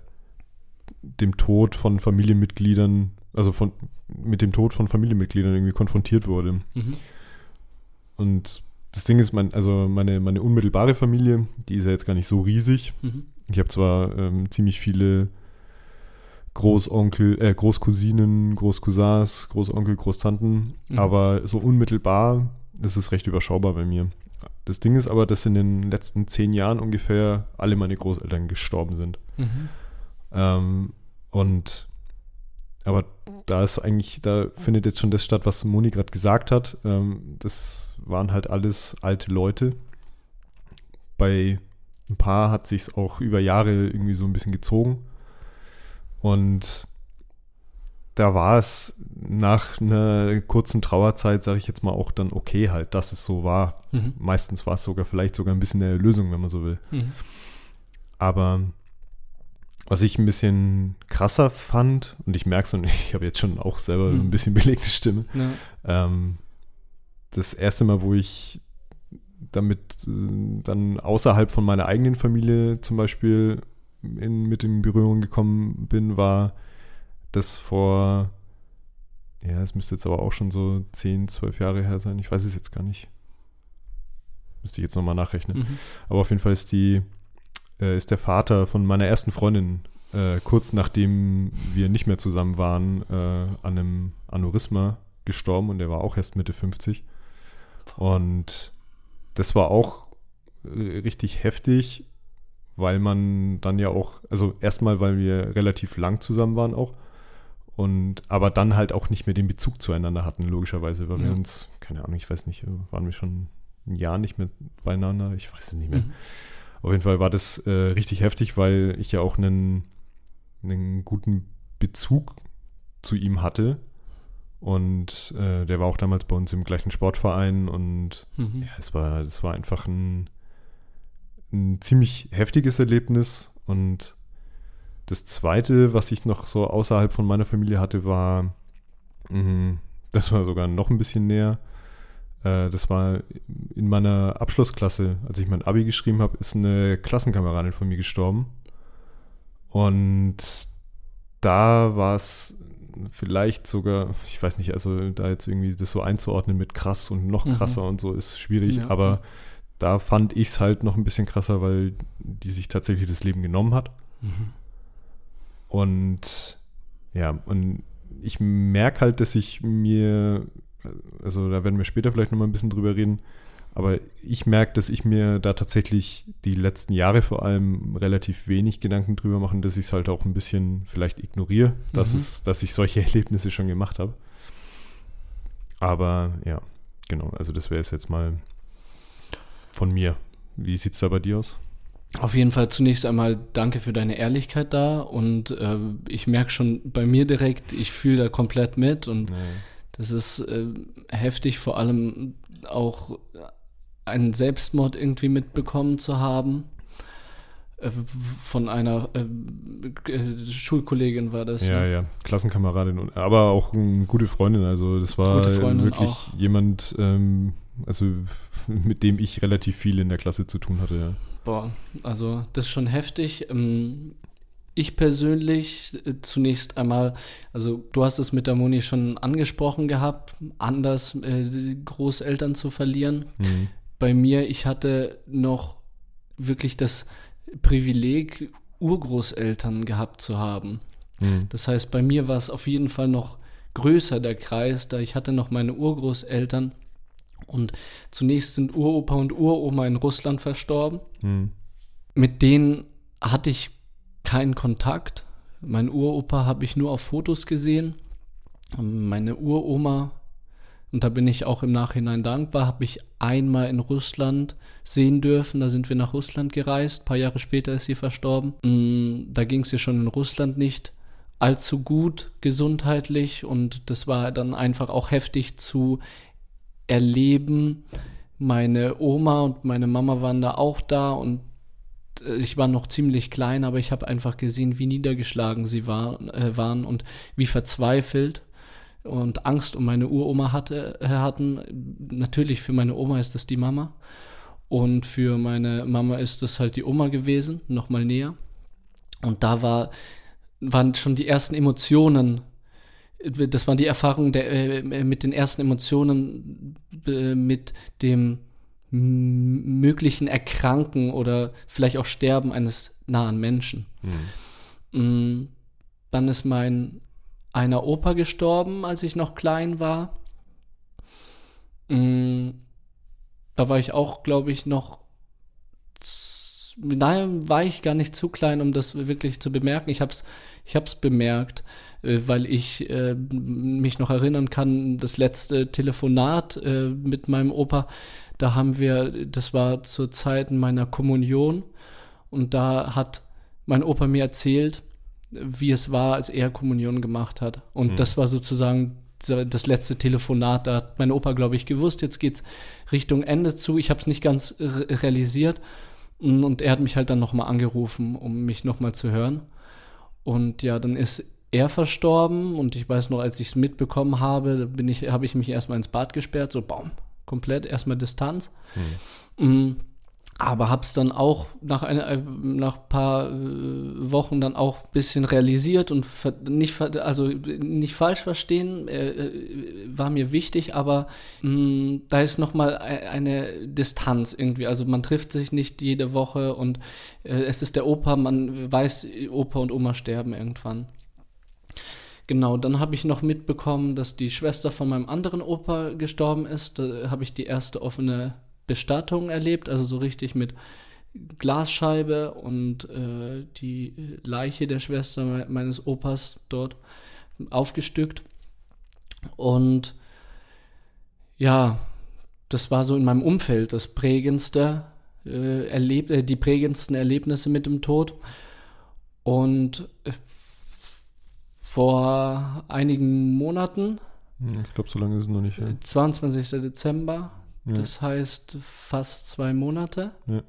dem Tod von Familienmitgliedern, also von mit dem Tod von Familienmitgliedern irgendwie konfrontiert wurde. Mhm. Und das Ding ist, mein, also meine, meine unmittelbare Familie, die ist ja jetzt gar nicht so riesig. Mhm. Ich habe zwar ähm, ziemlich viele Großonkel, äh, Großcousinen, Großcousins, Großonkel, Großtanten, Mhm. aber so unmittelbar ist es recht überschaubar bei mir. Das Ding ist aber, dass in den letzten zehn Jahren ungefähr alle meine Großeltern gestorben sind. Mhm. Ähm, und aber da ist eigentlich, da findet jetzt schon das statt, was Moni gerade gesagt hat. Ähm, das waren halt alles alte Leute. Bei ein paar hat sich auch über Jahre irgendwie so ein bisschen gezogen. Und da war es nach einer kurzen Trauerzeit, sage ich jetzt mal, auch dann okay halt, dass es so war. Mhm. Meistens war es sogar vielleicht sogar ein bisschen eine Lösung, wenn man so will. Mhm. Aber was ich ein bisschen krasser fand, und ich merke es, und *laughs* ich habe jetzt schon auch selber Hm. ein bisschen *laughs* belegte Stimme, Ja. ähm, das erste Mal, wo ich damit äh, dann außerhalb von meiner eigenen Familie zum Beispiel in, mit in Berührung gekommen bin, war das vor, ja, es müsste jetzt aber auch schon so 10, 12 Jahre her sein, ich weiß es jetzt gar nicht. Müsste ich jetzt nochmal nachrechnen. Mhm. Aber auf jeden Fall ist die, äh, ist der Vater von meiner ersten Freundin äh, kurz nachdem wir nicht mehr zusammen waren, äh, an einem Aneurysma gestorben und der war auch erst Mitte 50. Und das war auch äh, richtig heftig, weil man dann ja auch, also erstmal, weil wir relativ lang zusammen waren auch. Und aber dann halt auch nicht mehr den Bezug zueinander hatten, logischerweise, weil wir Ja. uns, keine Ahnung, ich weiß nicht, waren wir schon ein Jahr nicht mehr beieinander, ich weiß es nicht mehr. Mhm. Auf jeden Fall war das äh, richtig heftig, weil ich ja auch einen, einen guten Bezug zu ihm hatte. Und äh, der war auch damals bei uns im gleichen Sportverein und Mhm. ja, es war, das war einfach ein, ein ziemlich heftiges Erlebnis. Und das zweite, was ich noch so außerhalb von meiner Familie hatte, war, mh, das war sogar noch ein bisschen näher. Äh, das war in meiner Abschlussklasse, als ich mein Abi geschrieben habe, ist eine Klassenkameradin von mir gestorben. Und da war es vielleicht sogar, ich weiß nicht, also da jetzt irgendwie das so einzuordnen mit krass und noch Mhm. krasser und so ist schwierig, Ja. aber da fand ich es halt noch ein bisschen krasser, weil die sich tatsächlich das Leben genommen hat. Mhm. Und ja, und ich merke halt, dass ich mir, also da werden wir später vielleicht nochmal ein bisschen drüber reden, aber ich merke, dass ich mir da tatsächlich die letzten Jahre vor allem relativ wenig Gedanken drüber mache, dass ich es halt auch ein bisschen vielleicht ignoriere, dass, Mhm. es, dass ich solche *laughs* Erlebnisse schon gemacht habe. Aber ja, genau, also das wäre es jetzt mal von mir. Wie sieht es da bei dir aus? Auf jeden Fall zunächst einmal danke für deine Ehrlichkeit da und äh, ich merke schon bei mir direkt, ich fühle da komplett mit und das ist äh, heftig, vor allem auch einen Selbstmord irgendwie mitbekommen zu haben. Äh, von einer äh, äh, Schulkollegin war das. Ja, ne? ja, Klassenkameradin, aber auch eine gute Freundin. Also das war Freundin wirklich auch. jemand, ähm, also *laughs* mit dem ich relativ viel in der Klasse zu tun hatte. Ja. Boah, also das ist schon heftig. Ähm, Ich persönlich äh, zunächst einmal, also du hast es mit der Moni schon angesprochen gehabt, anders äh, die Großeltern zu verlieren. Mhm. Bei mir, ich hatte noch wirklich das Privileg, Urgroßeltern gehabt zu haben. Mhm. Das heißt, bei mir war es auf jeden Fall noch größer der Kreis, da ich hatte noch meine Urgroßeltern und zunächst sind Uropa und Uroma in Russland verstorben. Mhm. Mit denen hatte ich keinen Kontakt. Mein Uropa habe ich nur auf Fotos gesehen. Meine Uroma, und da bin ich auch im Nachhinein dankbar, habe ich einmal in Russland sehen dürfen. Da sind wir nach Russland gereist. Ein paar Jahre später ist sie verstorben. Mm, Da ging es ihr schon in Russland nicht allzu gut gesundheitlich und das war dann einfach auch heftig zu erleben. Meine Oma und meine Mama waren da auch da und äh, ich war noch ziemlich klein, aber ich habe einfach gesehen, wie niedergeschlagen sie war, äh, waren und wie verzweifelt und Angst um meine Uroma hatte, äh, hatten. Natürlich für meine Oma ist das die Mama und für meine Mama ist das halt die Oma gewesen, nochmal näher. Und da war, waren schon die ersten Emotionen, das waren die Erfahrungen der, äh, mit den ersten Emotionen, äh, mit dem möglichen Erkranken oder vielleicht auch Sterben eines nahen Menschen. Mhm. Dann ist mein einer Opa gestorben, als ich noch klein war. Mm, da war ich auch, glaube ich, noch. Nein, war ich gar nicht zu klein, um das wirklich zu bemerken. Ich habe es ich hab's bemerkt, äh, weil ich äh, mich noch erinnern kann, das letzte Telefonat äh, mit meinem Opa, da haben wir, das war zur Zeit meiner Kommunion und da hat mein Opa mir erzählt, wie es war, als er Kommunion gemacht hat. Und mhm. das war sozusagen das letzte Telefonat. Da hat mein Opa, glaube ich, gewusst, jetzt geht es Richtung Ende zu. Ich habe es nicht ganz realisiert. Und er hat mich halt dann nochmal angerufen, um mich nochmal zu hören. Und ja, dann ist er verstorben und ich weiß noch, als ich es mitbekommen habe, bin ich, habe ich mich erstmal ins Bad gesperrt, so baum, komplett, erstmal Distanz. Mhm aber habe es dann auch nach ein äh, nach paar äh, Wochen dann auch ein bisschen realisiert und nicht also nicht falsch verstehen äh, äh, war mir wichtig aber mh, mm, da ist noch mal e-, eine Distanz irgendwie also man trifft sich nicht jede Woche und äh, es ist der Opa man weiß Opa und Oma sterben irgendwann Genau, dann habe ich noch mitbekommen, dass die Schwester von meinem anderen Opa gestorben ist. Da habe ich die erste offene Bestattung erlebt, also so richtig mit Glasscheibe und äh, die Leiche der Schwester me meines Opas dort aufgestückt. Und ja, das war so in meinem Umfeld das prägendste, äh, erleb äh, die prägendsten Erlebnisse mit dem Tod. Und äh, vor einigen Monaten, hm, ich glaube, so lange ist es noch nicht. Ja. 22. Dezember das heißt fast zwei Monate, ja.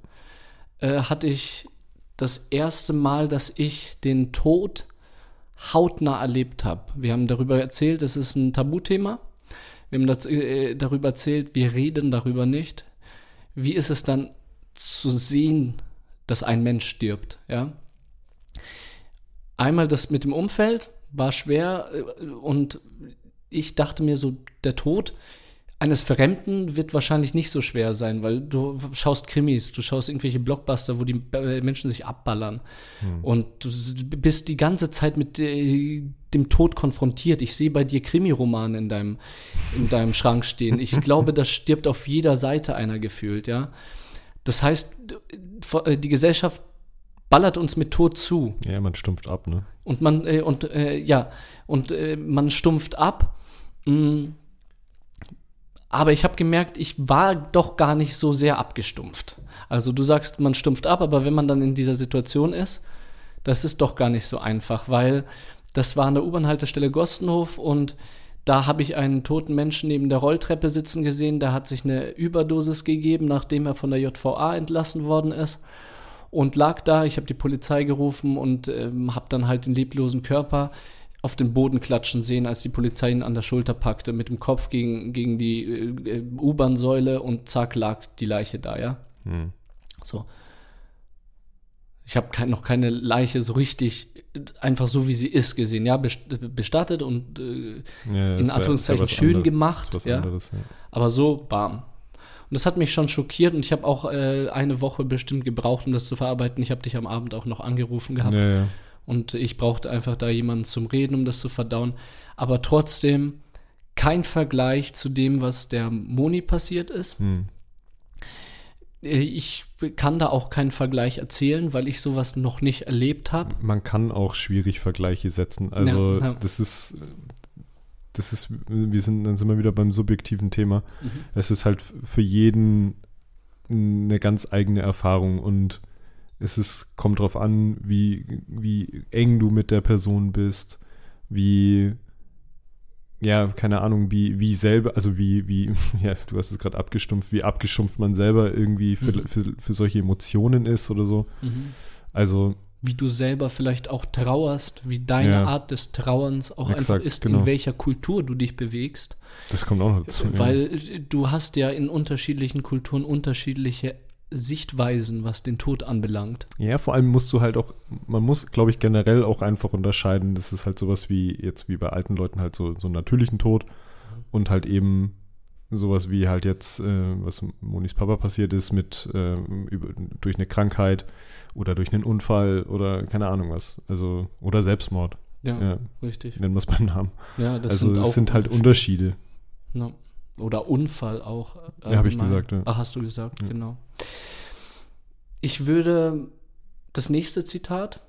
äh, hatte ich das erste Mal, dass ich den Tod hautnah erlebt habe. Wir haben darüber erzählt, es ist ein Tabuthema. Wir haben das, äh, darüber erzählt, wir reden darüber nicht. Wie ist es dann zu sehen, dass ein Mensch stirbt? Ja? Einmal das mit dem Umfeld war schwer äh, und ich dachte mir so, der Tod eines Fremden wird wahrscheinlich nicht so schwer sein, weil du schaust Krimis, du schaust irgendwelche Blockbuster, wo die Menschen sich abballern. Hm. Und du bist die ganze Zeit mit dem Tod konfrontiert. Ich sehe bei dir Krimiromane in deinem, in deinem Schrank stehen. Ich *laughs* glaube, da stirbt auf jeder Seite einer gefühlt, ja. Das heißt, die Gesellschaft ballert uns mit Tod zu. Ja, man stumpft ab, ne? Und man, äh, und äh, ja, und äh, man stumpft ab. Mh, mm, aber ich habe gemerkt, ich war doch gar nicht so sehr abgestumpft. Also du sagst, man stumpft ab, aber wenn man dann in dieser Situation ist, das ist doch gar nicht so einfach, weil das war an der U-Bahn-Haltestelle Gostenhof und da habe ich einen toten Menschen neben der Rolltreppe sitzen gesehen. Der hat sich eine Überdosis gegeben, nachdem er von der JVA entlassen worden ist und lag da. Ich habe die Polizei gerufen und ähm, habe dann halt den leblosen Körper auf den Boden klatschen sehen, als die Polizei ihn an der Schulter packte, mit dem Kopf gegen, gegen die äh, U-Bahn-Säule und zack lag die Leiche da, ja. Hm. So. Ich habe kein, noch keine Leiche so richtig, einfach so wie sie ist, gesehen, ja, bestattet und äh, ja, in Anführungszeichen schön andere, gemacht, ja? Anderes, ja. Aber so, bam. Und das hat mich schon schockiert und ich habe auch äh, eine Woche bestimmt gebraucht, um das zu verarbeiten. Ich habe dich am Abend auch noch angerufen gehabt. Ja, ja und ich brauchte einfach da jemanden zum Reden, um das zu verdauen. Aber trotzdem kein Vergleich zu dem, was der Moni passiert ist. Hm. Äh, ich kann da auch keinen Vergleich erzählen, weil ich sowas noch nicht erlebt habe. Man kann auch schwierig Vergleiche setzen. Also ja, ja. das ist, das ist, wir sind, dann sind wir wieder beim subjektiven Thema. Mhm. Es ist halt für jeden eine ganz eigene Erfahrung und Es ist, kommt drauf an, wie, wie eng du mit der Person bist, wie, ja, keine Ahnung, wie, wie selber, also wie, wie, *laughs* ja, du hast es gerade abgestumpft, wie abgestumpft man selber irgendwie für, Mhm. für, für solche Emotionen ist oder so. Mhm. Also, Wie du selber vielleicht auch trauerst, wie deine Ja. Art des Trauerns auch einfach Exakt, ist, genau. in welcher Kultur du dich bewegst. das kommt auch noch dazu. ja. Weil äh, du hast ja in unterschiedlichen Kulturen unterschiedliche Sichtweisen, was den Tod anbelangt. Ja, vor allem musst du halt auch, man muss, glaube ich, generell auch einfach unterscheiden, das ist halt sowas wie jetzt wie bei alten Leuten halt so, so einen natürlichen Tod und halt eben sowas wie halt jetzt, äh, was Monis Papa passiert ist, mit äh, über, durch eine Krankheit oder durch einen Unfall oder keine Ahnung was. Also, oder Selbstmord, Ja, ja, richtig. nennen wir es beim Namen. Ja, das also sind auch sind halt Unterschiede. Ja. Oder Unfall auch. Ja, hab ich gesagt, ja. Ach, hast du gesagt, genau. Ich würde das nächste Zitat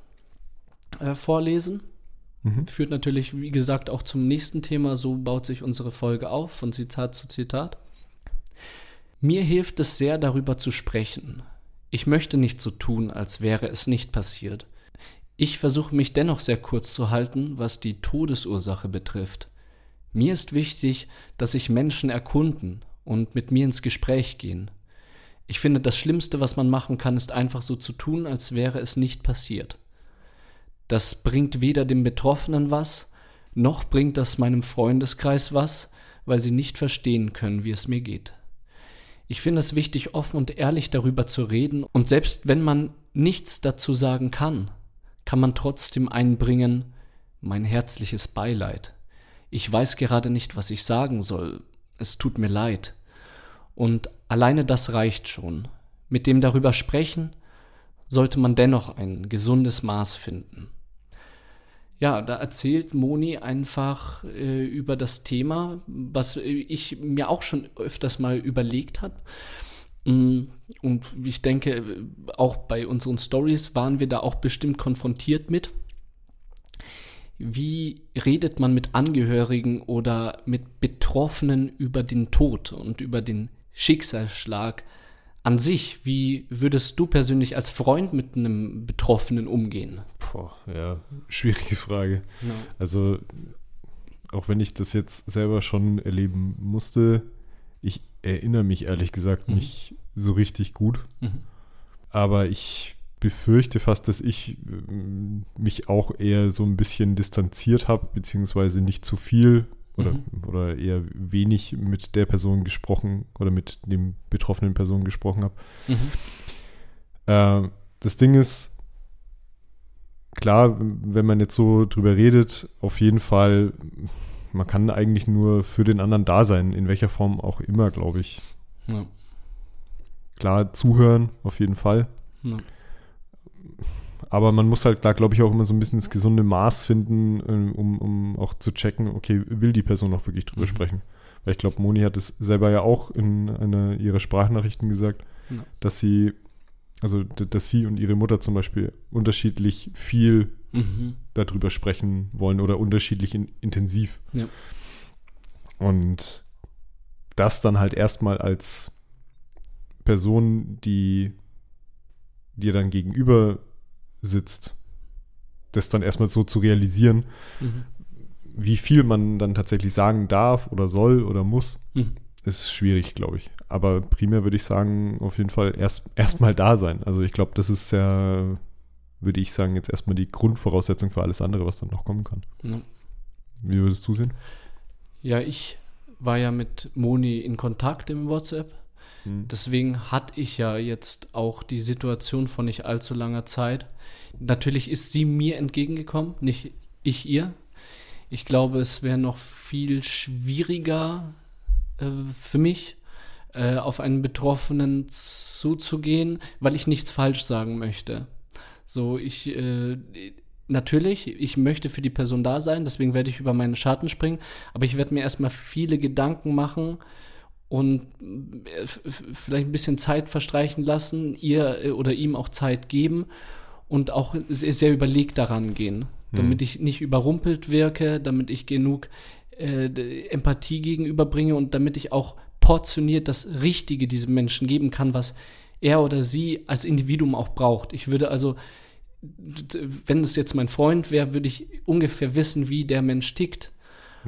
äh, vorlesen. Mhm. Führt natürlich, wie gesagt, auch zum nächsten Thema. So baut sich unsere Folge auf, von Zitat zu Zitat. Mir hilft es sehr, darüber zu sprechen. Ich möchte nicht so tun, als wäre es nicht passiert. Ich versuche mich dennoch sehr kurz zu halten, was die Todesursache betrifft. Mir ist wichtig, dass sich Menschen erkunden und mit mir ins Gespräch gehen. Ich finde, das Schlimmste, was man machen kann, ist einfach so zu tun, als wäre es nicht passiert. Das bringt weder dem Betroffenen was, noch bringt das meinem Freundeskreis was, weil sie nicht verstehen können, wie es mir geht. Ich finde es wichtig, offen und ehrlich darüber zu reden, und selbst wenn man nichts dazu sagen kann, kann man trotzdem einbringen, mein herzliches Beileid. Ich weiß gerade nicht, was ich sagen soll. Es tut mir leid. Und alleine das reicht schon. Mit dem darüber sprechen sollte man dennoch ein gesundes Maß finden. Ja, da erzählt Moni einfach äh, über das Thema, was äh, ich mir auch schon öfters mal überlegt habe. Mm, Und ich denke, äh, auch bei unseren Stories waren wir da auch bestimmt konfrontiert mit. Wie redet man mit Angehörigen oder mit Betroffenen über den Tod und über den Schicksalsschlag an sich? Wie würdest du persönlich als Freund mit einem Betroffenen umgehen? Boah, ja, schwierige Frage. Ja. Also, auch wenn ich das jetzt selber schon erleben musste, ich erinnere mich ehrlich gesagt Mhm. nicht so richtig gut. Mhm. Aber ich befürchte fast, dass ich ähm, mich auch eher so ein bisschen distanziert habe, beziehungsweise nicht zu viel oder, Mhm. oder eher wenig mit der Person gesprochen oder mit dem betroffenen Person gesprochen habe. Mhm. Äh, das Ding ist, klar, wenn man jetzt so drüber redet, auf jeden Fall, man kann eigentlich nur für den anderen da sein, in welcher Form auch immer, glaube ich. Ja. Klar, zuhören, auf jeden Fall. Ja. Aber man muss halt da, glaube ich, auch immer so ein bisschen das gesunde Maß finden, ähm, um, um auch zu checken, okay, will die Person auch wirklich drüber Mhm. sprechen? Weil ich glaube, Moni hat es selber ja auch in einer ihrer Sprachnachrichten gesagt, Ja. dass sie, also dass sie und ihre Mutter zum Beispiel unterschiedlich viel Mhm. darüber sprechen wollen oder unterschiedlich in, intensiv. Ja. Und das dann halt erstmal als Person, die dir dann gegenüber sitzt, das dann erstmal so zu realisieren, Mhm. wie viel man dann tatsächlich sagen darf oder soll oder muss, Mhm. ist schwierig, glaube ich. Aber primär würde ich sagen, auf jeden Fall erst erstmal da sein. Also ich glaube, das ist ja, würde ich sagen, jetzt erstmal die Grundvoraussetzung für alles andere, was dann noch kommen kann. Ja. Wie würdest du sehen? Ja, ich war ja mit Moni in Kontakt im WhatsApp. Deswegen hatte ich ja jetzt auch die Situation von nicht allzu langer Zeit. Natürlich ist sie mir entgegengekommen, nicht ich ihr. Ich glaube, es wäre noch viel schwieriger äh, für mich, äh, auf einen Betroffenen zuzugehen, weil ich nichts falsch sagen möchte. So, ich, äh, natürlich, ich möchte für die Person da sein, deswegen werde ich über meinen Schatten springen, aber ich werde mir erstmal viele Gedanken machen und äh, vielleicht ein bisschen Zeit verstreichen lassen, ihr äh, oder ihm auch Zeit geben und auch sehr, sehr überlegt daran gehen, damit ich nicht überrumpelt wirke, damit ich genug äh, Empathie gegenüberbringe und damit ich auch portioniert das Richtige diesem Menschen geben kann, was er oder sie als Individuum auch braucht. Ich würde also, wenn es jetzt mein Freund wäre, würde ich ungefähr wissen, wie der Mensch tickt.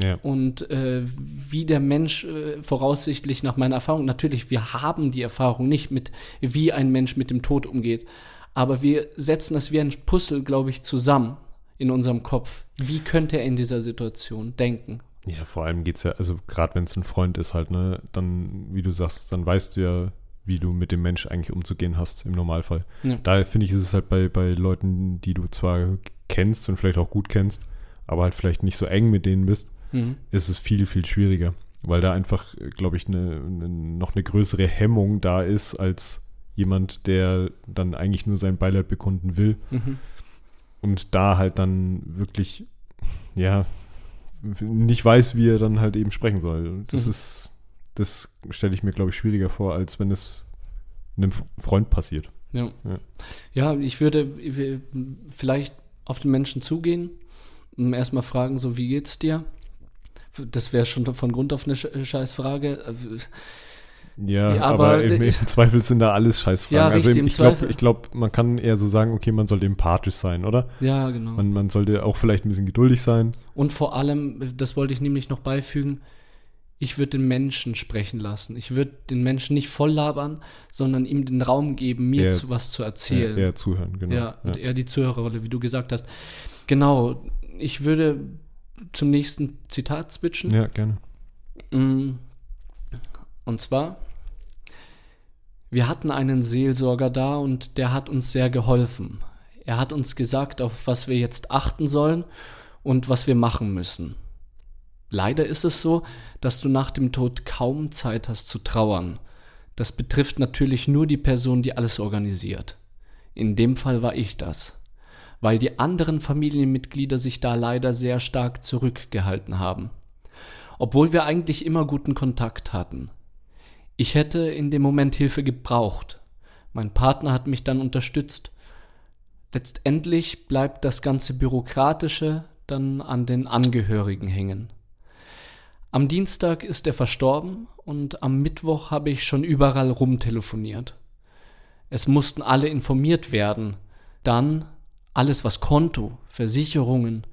Ja. Und äh, wie der Mensch äh, voraussichtlich nach meiner Erfahrung, natürlich, wir haben die Erfahrung nicht mit, wie ein Mensch mit dem Tod umgeht. Aber wir setzen das wie ein Puzzle, glaube ich, zusammen in unserem Kopf. Wie könnte er in dieser Situation denken? Ja, vor allem geht es ja, also gerade wenn es ein Freund ist halt, ne, dann, wie du sagst, dann weißt du ja, wie du mit dem Mensch eigentlich umzugehen hast im Normalfall. Ja. Daher finde ich, ist es halt bei, bei Leuten, die du zwar kennst und vielleicht auch gut kennst, aber halt vielleicht nicht so eng mit denen bist, mhm. ist es viel, viel schwieriger. Weil da einfach, glaube ich, ne, ne, noch eine größere Hemmung da ist, als jemand, der dann eigentlich nur sein Beileid bekunden will. Mhm. Und da halt dann wirklich, ja, nicht weiß, wie er dann halt eben sprechen soll. Das mhm. ist, das stelle ich mir, glaube ich, schwieriger vor, als wenn es einem Freund passiert. Ja. ja. Ja, ich würde vielleicht auf den Menschen zugehen, erstmal fragen, so, wie geht's dir? Das wäre schon von Grund auf eine Scheißfrage. Ja, ja aber, aber im, im, Zweifel sind da alles Scheißfragen. Ja, also richtig, ich glaube, glaub, man kann eher so sagen, okay, man sollte empathisch sein, oder? Ja, genau. Man, man sollte auch vielleicht ein bisschen geduldig sein. Und vor allem, das wollte ich nämlich noch beifügen, ich würde den Menschen sprechen lassen. Ich würde den Menschen nicht voll labern, sondern ihm den Raum geben, mir eher, zu, was zu erzählen. Eher, eher zuhören, genau. Ja, und eher die Zuhörerrolle, wie du gesagt hast. Genau, ich würde zum nächsten Zitat switchen. Ja, gerne. Mm. Und zwar, wir hatten einen Seelsorger da und der hat uns sehr geholfen. Er hat uns gesagt, auf was wir jetzt achten sollen und was wir machen müssen. Leider ist es so, dass du nach dem Tod kaum Zeit hast zu trauern. Das betrifft natürlich nur die Person, die alles organisiert. In dem Fall war ich das, weil die anderen Familienmitglieder sich da leider sehr stark zurückgehalten haben. Obwohl wir eigentlich immer guten Kontakt hatten. Ich hätte in dem Moment Hilfe gebraucht. Mein Partner hat mich dann unterstützt. Letztendlich bleibt das ganze Bürokratische dann an den Angehörigen hängen. Am Dienstag ist er verstorben und am Mittwoch habe ich schon überall rumtelefoniert. Es mussten alle informiert werden. Dann alles, was Konto, Versicherungen,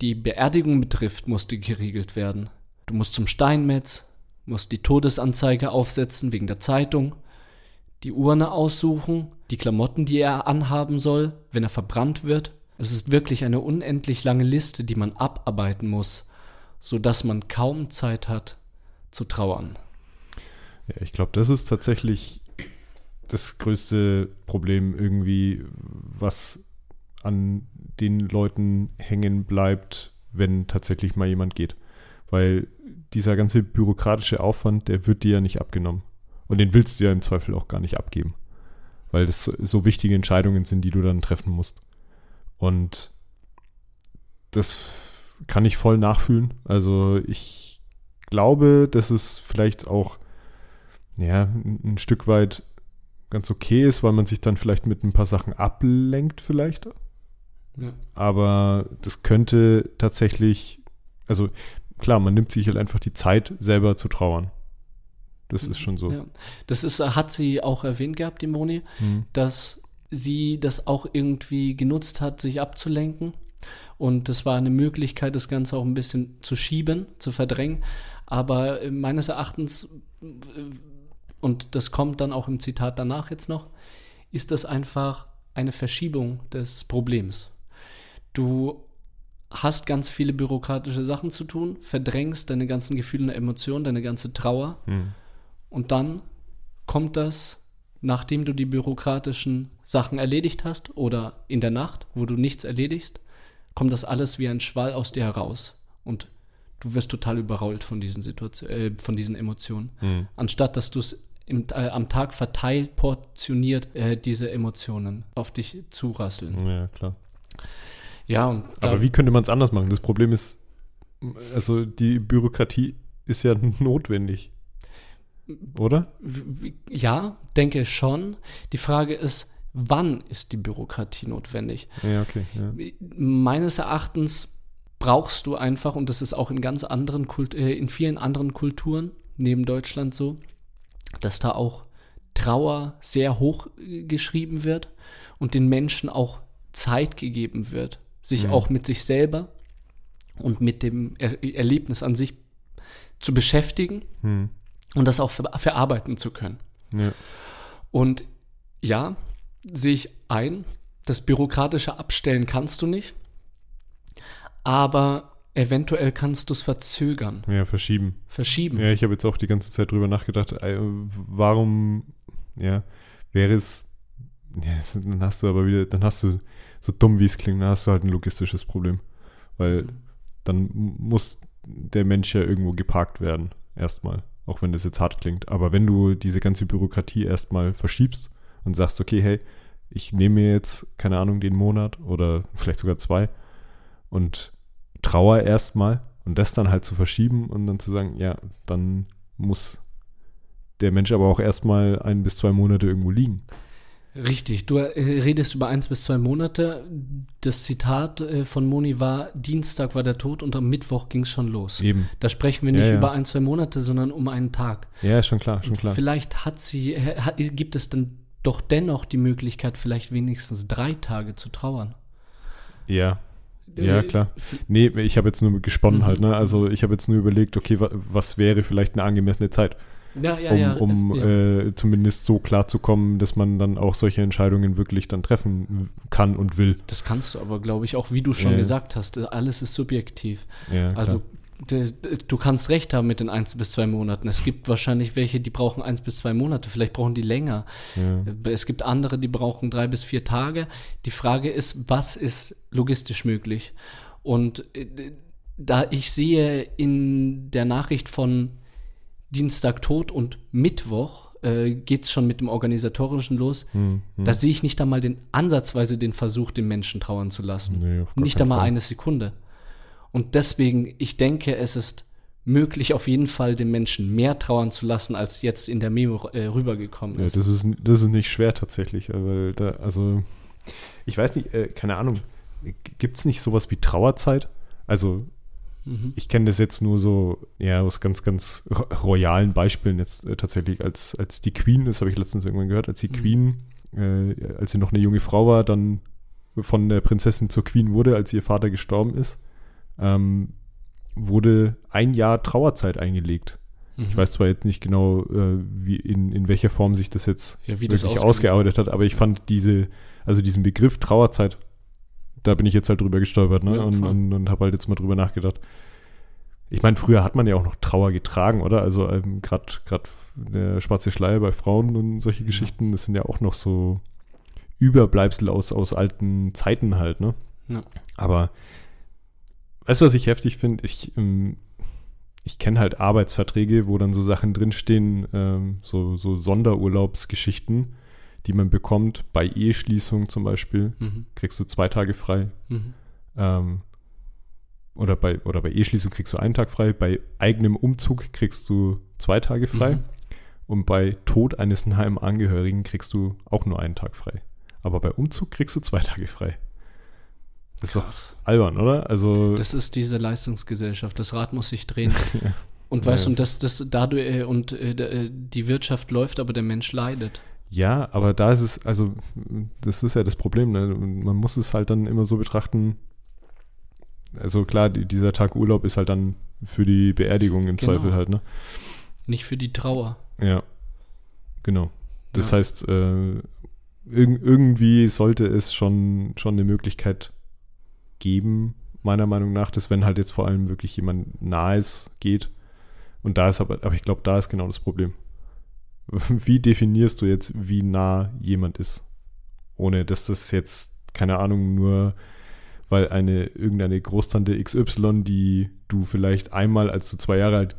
die Beerdigung betrifft, musste geregelt werden. Du musst zum Steinmetz, musst die Todesanzeige aufsetzen wegen der Zeitung, die Urne aussuchen, die Klamotten, die er anhaben soll, wenn er verbrannt wird. Es ist wirklich eine unendlich lange Liste, die man abarbeiten muss sodass man kaum Zeit hat zu trauern. Ja, ich glaube, das ist tatsächlich das größte Problem irgendwie, was an den Leuten hängen bleibt, wenn tatsächlich mal jemand geht. Weil dieser ganze bürokratische Aufwand, der wird dir ja nicht abgenommen. Und den willst du ja im Zweifel auch gar nicht abgeben. Weil das so wichtige Entscheidungen sind, die du dann treffen musst. Und das kann ich voll nachfühlen. Also ich glaube, dass es vielleicht auch ja, ein Stück weit ganz okay ist, weil man sich dann vielleicht mit ein paar Sachen ablenkt vielleicht. Ja. Aber das könnte tatsächlich, also klar, man nimmt sich halt einfach die Zeit, selber zu trauern. Das ist schon so. Ja. Das ist, hat sie auch erwähnt gehabt, die Moni, mhm. dass sie das auch irgendwie genutzt hat, sich abzulenken. Und das war eine Möglichkeit, das Ganze auch ein bisschen zu schieben, zu verdrängen. Aber meines Erachtens, und das kommt dann auch im Zitat danach jetzt noch, ist das einfach eine Verschiebung des Problems. Du hast ganz viele bürokratische Sachen zu tun, verdrängst deine ganzen Gefühle und Emotionen, deine ganze Trauer. Hm. Und dann kommt das, nachdem du die bürokratischen Sachen erledigt hast oder in der Nacht, wo du nichts erledigst, kommt das alles wie ein Schwall aus dir heraus. Und du wirst total überrollt von diesen Situationen, äh, von diesen Emotionen. Mhm. Anstatt dass du es äh, am Tag verteilt, portioniert, äh, diese Emotionen auf dich zurasseln. Ja, klar. Ja, und Aber wie könnte man es anders machen? Das Problem ist, also die Bürokratie ist ja *laughs* notwendig. Oder? Ja, denke schon. Die Frage ist, wann ist die Bürokratie notwendig? Ja, okay. Ja. Meines Erachtens brauchst du einfach, und das ist auch in ganz anderen Kult äh, in vielen anderen Kulturen neben Deutschland so, dass da auch Trauer sehr hoch äh, geschrieben wird und den Menschen auch Zeit gegeben wird, sich Mhm. auch mit sich selber und mit dem er Erlebnis an sich zu beschäftigen Hm. und das auch ver verarbeiten zu können. Ja. Und ja, sehe ich ein, das bürokratische Abstellen kannst du nicht, aber eventuell kannst du es verzögern, ja, verschieben. verschieben. Ja, ich habe jetzt auch die ganze Zeit drüber nachgedacht, äh, warum, ja, wäre es, ja, dann hast du aber wieder, dann hast du, so dumm wie es klingt, dann hast du halt ein logistisches Problem. Weil dann muss der Mensch ja irgendwo geparkt werden, erstmal. Auch wenn das jetzt hart klingt. Aber wenn du diese ganze Bürokratie erstmal verschiebst und sagst, okay, hey, ich nehme mir jetzt, keine Ahnung, den Monat oder vielleicht sogar zwei und trauer erstmal und das dann halt zu verschieben und dann zu sagen, ja, dann muss der Mensch aber auch erstmal ein bis zwei Monate irgendwo liegen. Richtig, du äh, redest über eins bis zwei Monate. Das Zitat äh, von Moni war, Dienstag war der Tod und am Mittwoch ging es schon los. Eben. Da sprechen wir nicht Ja, ja. über ein, zwei Monate, sondern um einen Tag. Ja, schon klar, schon klar. Vielleicht hat sie, äh, hat, gibt es dann doch dennoch die Möglichkeit, vielleicht wenigstens drei Tage zu trauern. Ja. Ja, klar. Nee, ich habe jetzt nur gesponnen Mhm. halt, ne? Also ich habe jetzt nur überlegt, okay, wa was wäre vielleicht eine angemessene Zeit, Ja, ja, um, ja. um ja. Äh, zumindest so klar zu kommen, dass man dann auch solche Entscheidungen wirklich dann treffen kann und will. das kannst du aber, glaube ich, auch wie du schon gesagt hast, äh, alles ist subjektiv. Also du kannst recht haben mit den eins bis zwei Monaten. Es gibt wahrscheinlich welche, die brauchen eins bis zwei Monate, vielleicht brauchen die länger. ja. Es gibt andere, die brauchen drei bis vier Tage. Die Frage ist, was ist logistisch möglich? Und äh, da ich sehe in der Nachricht von Dienstag tot und Mittwoch äh, geht es schon mit dem Organisatorischen los, Hm, hm. da sehe ich nicht einmal den ansatzweise den Versuch, den Menschen trauern zu lassen. Nee, nicht einmal Fall. eine Sekunde. Und deswegen, ich denke, es ist möglich, auf jeden Fall den Menschen mehr trauern zu lassen, als jetzt in der Memo äh, rübergekommen Ja, ist. das ist, das ist nicht schwer tatsächlich, äh, weil da, also, ich weiß nicht, äh, keine Ahnung, gibt es nicht sowas wie Trauerzeit? Also, Mhm. ich kenne das jetzt nur so, ja, aus ganz, ganz ro- royalen Beispielen jetzt äh, tatsächlich, als, als die Queen, das habe ich letztens irgendwann gehört, als die Mhm. Queen, äh, als sie noch eine junge Frau war, dann von der Prinzessin zur Queen wurde, als ihr Vater gestorben ist, ähm, wurde ein Jahr Trauerzeit eingelegt. Mhm. Ich weiß zwar jetzt nicht genau, äh, wie in, in welcher Form sich das jetzt ja, das wirklich ausgeht. ausgearbeitet hat, aber ich fand diese, also diesen Begriff Trauerzeit, da bin ich jetzt halt drüber gestolpert, ne? Ja, und und, und habe halt jetzt mal drüber nachgedacht. Ich meine, früher hat man ja auch noch Trauer getragen, oder? Also ähm, gerade gerade der schwarze Schleier bei Frauen und solche Ja. Geschichten, das sind ja auch noch so Überbleibsel aus, aus alten Zeiten halt, ne? Ja. Aber weißt du, was ich heftig finde? Ich, ähm, ich kenne halt Arbeitsverträge, wo dann so Sachen drinstehen, ähm, so, so Sonderurlaubsgeschichten, die man bekommt. Bei Eheschließung zum Beispiel Mhm. kriegst du zwei Tage frei. Mhm. Ähm, oder, bei, oder bei Eheschließung kriegst du einen Tag frei. Bei eigenem Umzug kriegst du zwei Tage frei. Mhm. Und bei Tod eines nahen Angehörigen kriegst du auch nur einen Tag frei. Aber bei Umzug kriegst du zwei Tage frei. Das ist doch Krass. albern, oder? Also, Das ist diese Leistungsgesellschaft. Das Rad muss sich drehen. *laughs* Ja. Und weißt du, ja. und das, das dadurch äh, und äh, äh, die Wirtschaft läuft, aber der Mensch leidet. Ja, aber da ist es, also, das ist ja das Problem. Ne? Man muss es halt dann immer so betrachten. Also, klar, die, dieser Tag Urlaub ist halt dann für die Beerdigung im Genau. Zweifel halt, ne? Nicht für die Trauer. Ja, genau. Das Ja. heißt, äh, irg irgendwie sollte es schon, schon eine Möglichkeit geben, meiner Meinung nach, dass wenn halt jetzt vor allem wirklich jemand Nahes geht, und da ist aber, aber ich glaube, da ist genau das Problem. *laughs* Wie definierst du jetzt, wie nah jemand ist? Ohne dass das jetzt, keine Ahnung, nur weil eine irgendeine Großtante XY, die du vielleicht einmal, als du zwei Jahre alt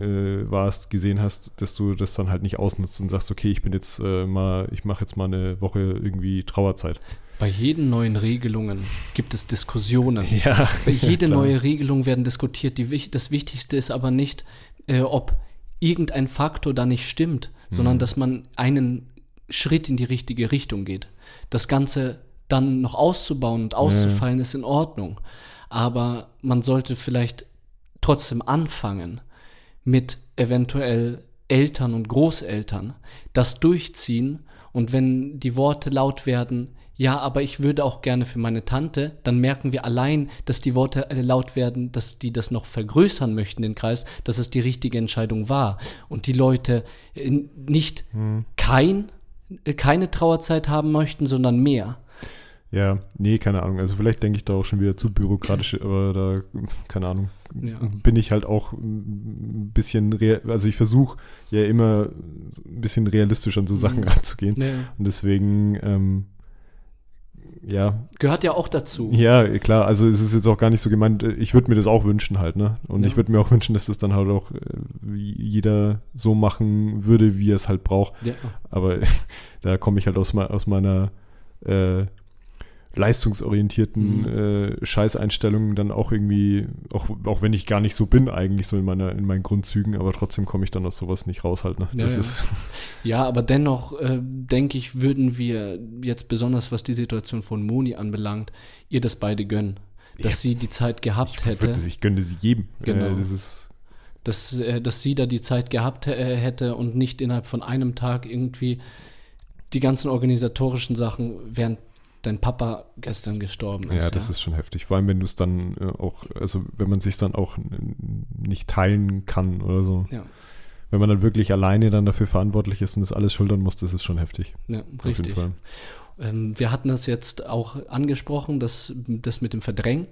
äh, warst, gesehen hast, dass du das dann halt nicht ausnutzt und sagst, okay, ich bin jetzt äh, mal, ich mache jetzt mal eine Woche irgendwie Trauerzeit. Bei jeden neuen Regelungen gibt es Diskussionen. *laughs* Ja. Bei jede *laughs* klar. neue Regelung werden diskutiert. Die, das Wichtigste ist aber nicht, äh, ob irgendein Faktor da nicht stimmt, sondern Mhm. dass man einen Schritt in die richtige Richtung geht. Das Ganze dann noch auszubauen und auszufallen ist in Ordnung. Aber man sollte vielleicht trotzdem anfangen mit eventuell Eltern und Großeltern das durchziehen und wenn die Worte laut werden, ja, aber ich würde auch gerne für meine Tante, dann merken wir allein, dass die Worte laut werden, dass die das noch vergrößern möchten, den Kreis, dass es die richtige Entscheidung war. Und die Leute äh, nicht hm. kein, äh, keine Trauerzeit haben möchten, sondern mehr. Ja, nee, keine Ahnung. Also vielleicht denke ich da auch schon wieder zu bürokratisch, *laughs* aber da, keine Ahnung, ja. bin ich halt auch ein bisschen, also ich versuche ja immer ein bisschen realistisch an so Sachen mhm. *laughs* ranzugehen. Ja. Und deswegen, ähm, ja. Gehört ja auch dazu. Ja, klar. Also es ist jetzt auch gar nicht so gemeint, ich würde mir das auch wünschen halt, ne? Und ja. ich würde mir auch wünschen, dass das dann halt auch äh, jeder so machen würde, wie er es halt braucht. Ja. Aber *laughs* da komme ich halt aus, aus meiner äh, leistungsorientierten mhm. äh, Scheißeinstellungen dann auch irgendwie, auch, auch wenn ich gar nicht so bin, eigentlich so in meiner, in meinen Grundzügen, aber trotzdem komme ich dann aus sowas nicht raus halt. Ne? Ja, ja. *laughs* ja, aber dennoch äh, denke ich, würden wir jetzt besonders, was die Situation von Moni anbelangt, ihr das beide gönnen. Dass ja. sie die Zeit gehabt ich hätte. ich gönne sie jedem. Äh, genau. Äh, das ist dass, äh, dass sie da die Zeit gehabt äh, hätte und nicht innerhalb von einem Tag irgendwie die ganzen organisatorischen Sachen während dein Papa gestern gestorben ist. Ja, das ja? ist schon heftig. Vor allem, wenn du es dann äh, auch, also wenn man sich dann auch nicht teilen kann oder so. Ja. Wenn man dann wirklich alleine dann dafür verantwortlich ist und das alles schultern muss, das ist schon heftig. Ja, Auf richtig. Ähm, wir hatten das jetzt auch angesprochen, dass das mit dem Verdrängen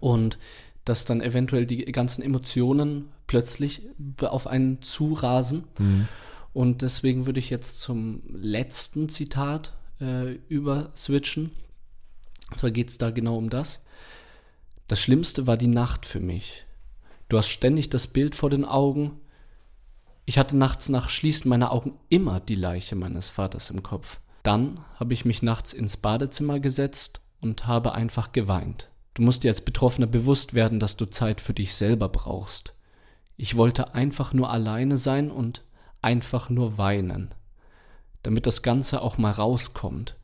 und dass dann eventuell die ganzen Emotionen plötzlich auf einen zurasen. Mhm. Und deswegen würde ich jetzt zum letzten Zitat äh, überswitchen. Und zwar geht es da genau um das. Das Schlimmste war die Nacht für mich. Du hast ständig das Bild vor den Augen. Ich hatte nachts nach Schließen meiner Augen immer die Leiche meines Vaters im Kopf. Dann habe ich mich nachts ins Badezimmer gesetzt und habe einfach geweint. Du musst dir als Betroffener bewusst werden, dass du Zeit für dich selber brauchst. Ich wollte einfach nur alleine sein und einfach nur weinen damit das Ganze auch mal rauskommt.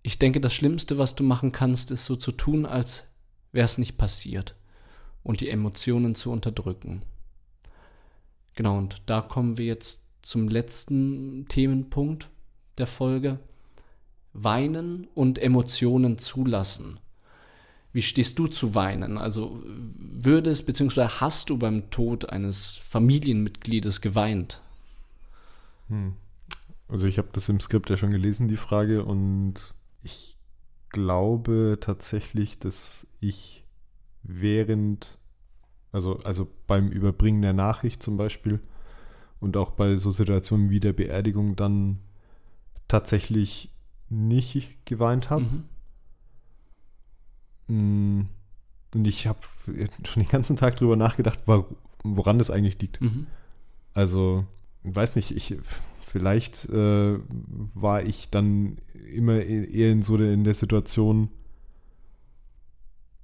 Ich denke, das Schlimmste, was du machen kannst, ist so zu tun, als wäre es nicht passiert und die Emotionen zu unterdrücken. Genau, und da kommen wir jetzt zum letzten Themenpunkt der Folge. Weinen und Emotionen zulassen. Wie stehst du zu Weinen? Also würdest bzw. hast du beim Tod eines Familienmitgliedes geweint? Hm. Also ich habe das im Skript ja schon gelesen, die Frage, und ich glaube tatsächlich, dass ich während, also, also beim Überbringen der Nachricht zum Beispiel und auch bei so Situationen wie der Beerdigung dann tatsächlich nicht geweint habe. Mhm. Mm, und ich habe schon den ganzen Tag drüber nachgedacht, woran das eigentlich liegt. Mhm. Also, weiß nicht, ich Vielleicht äh, war ich dann immer e-, eher in so der, in der Situation,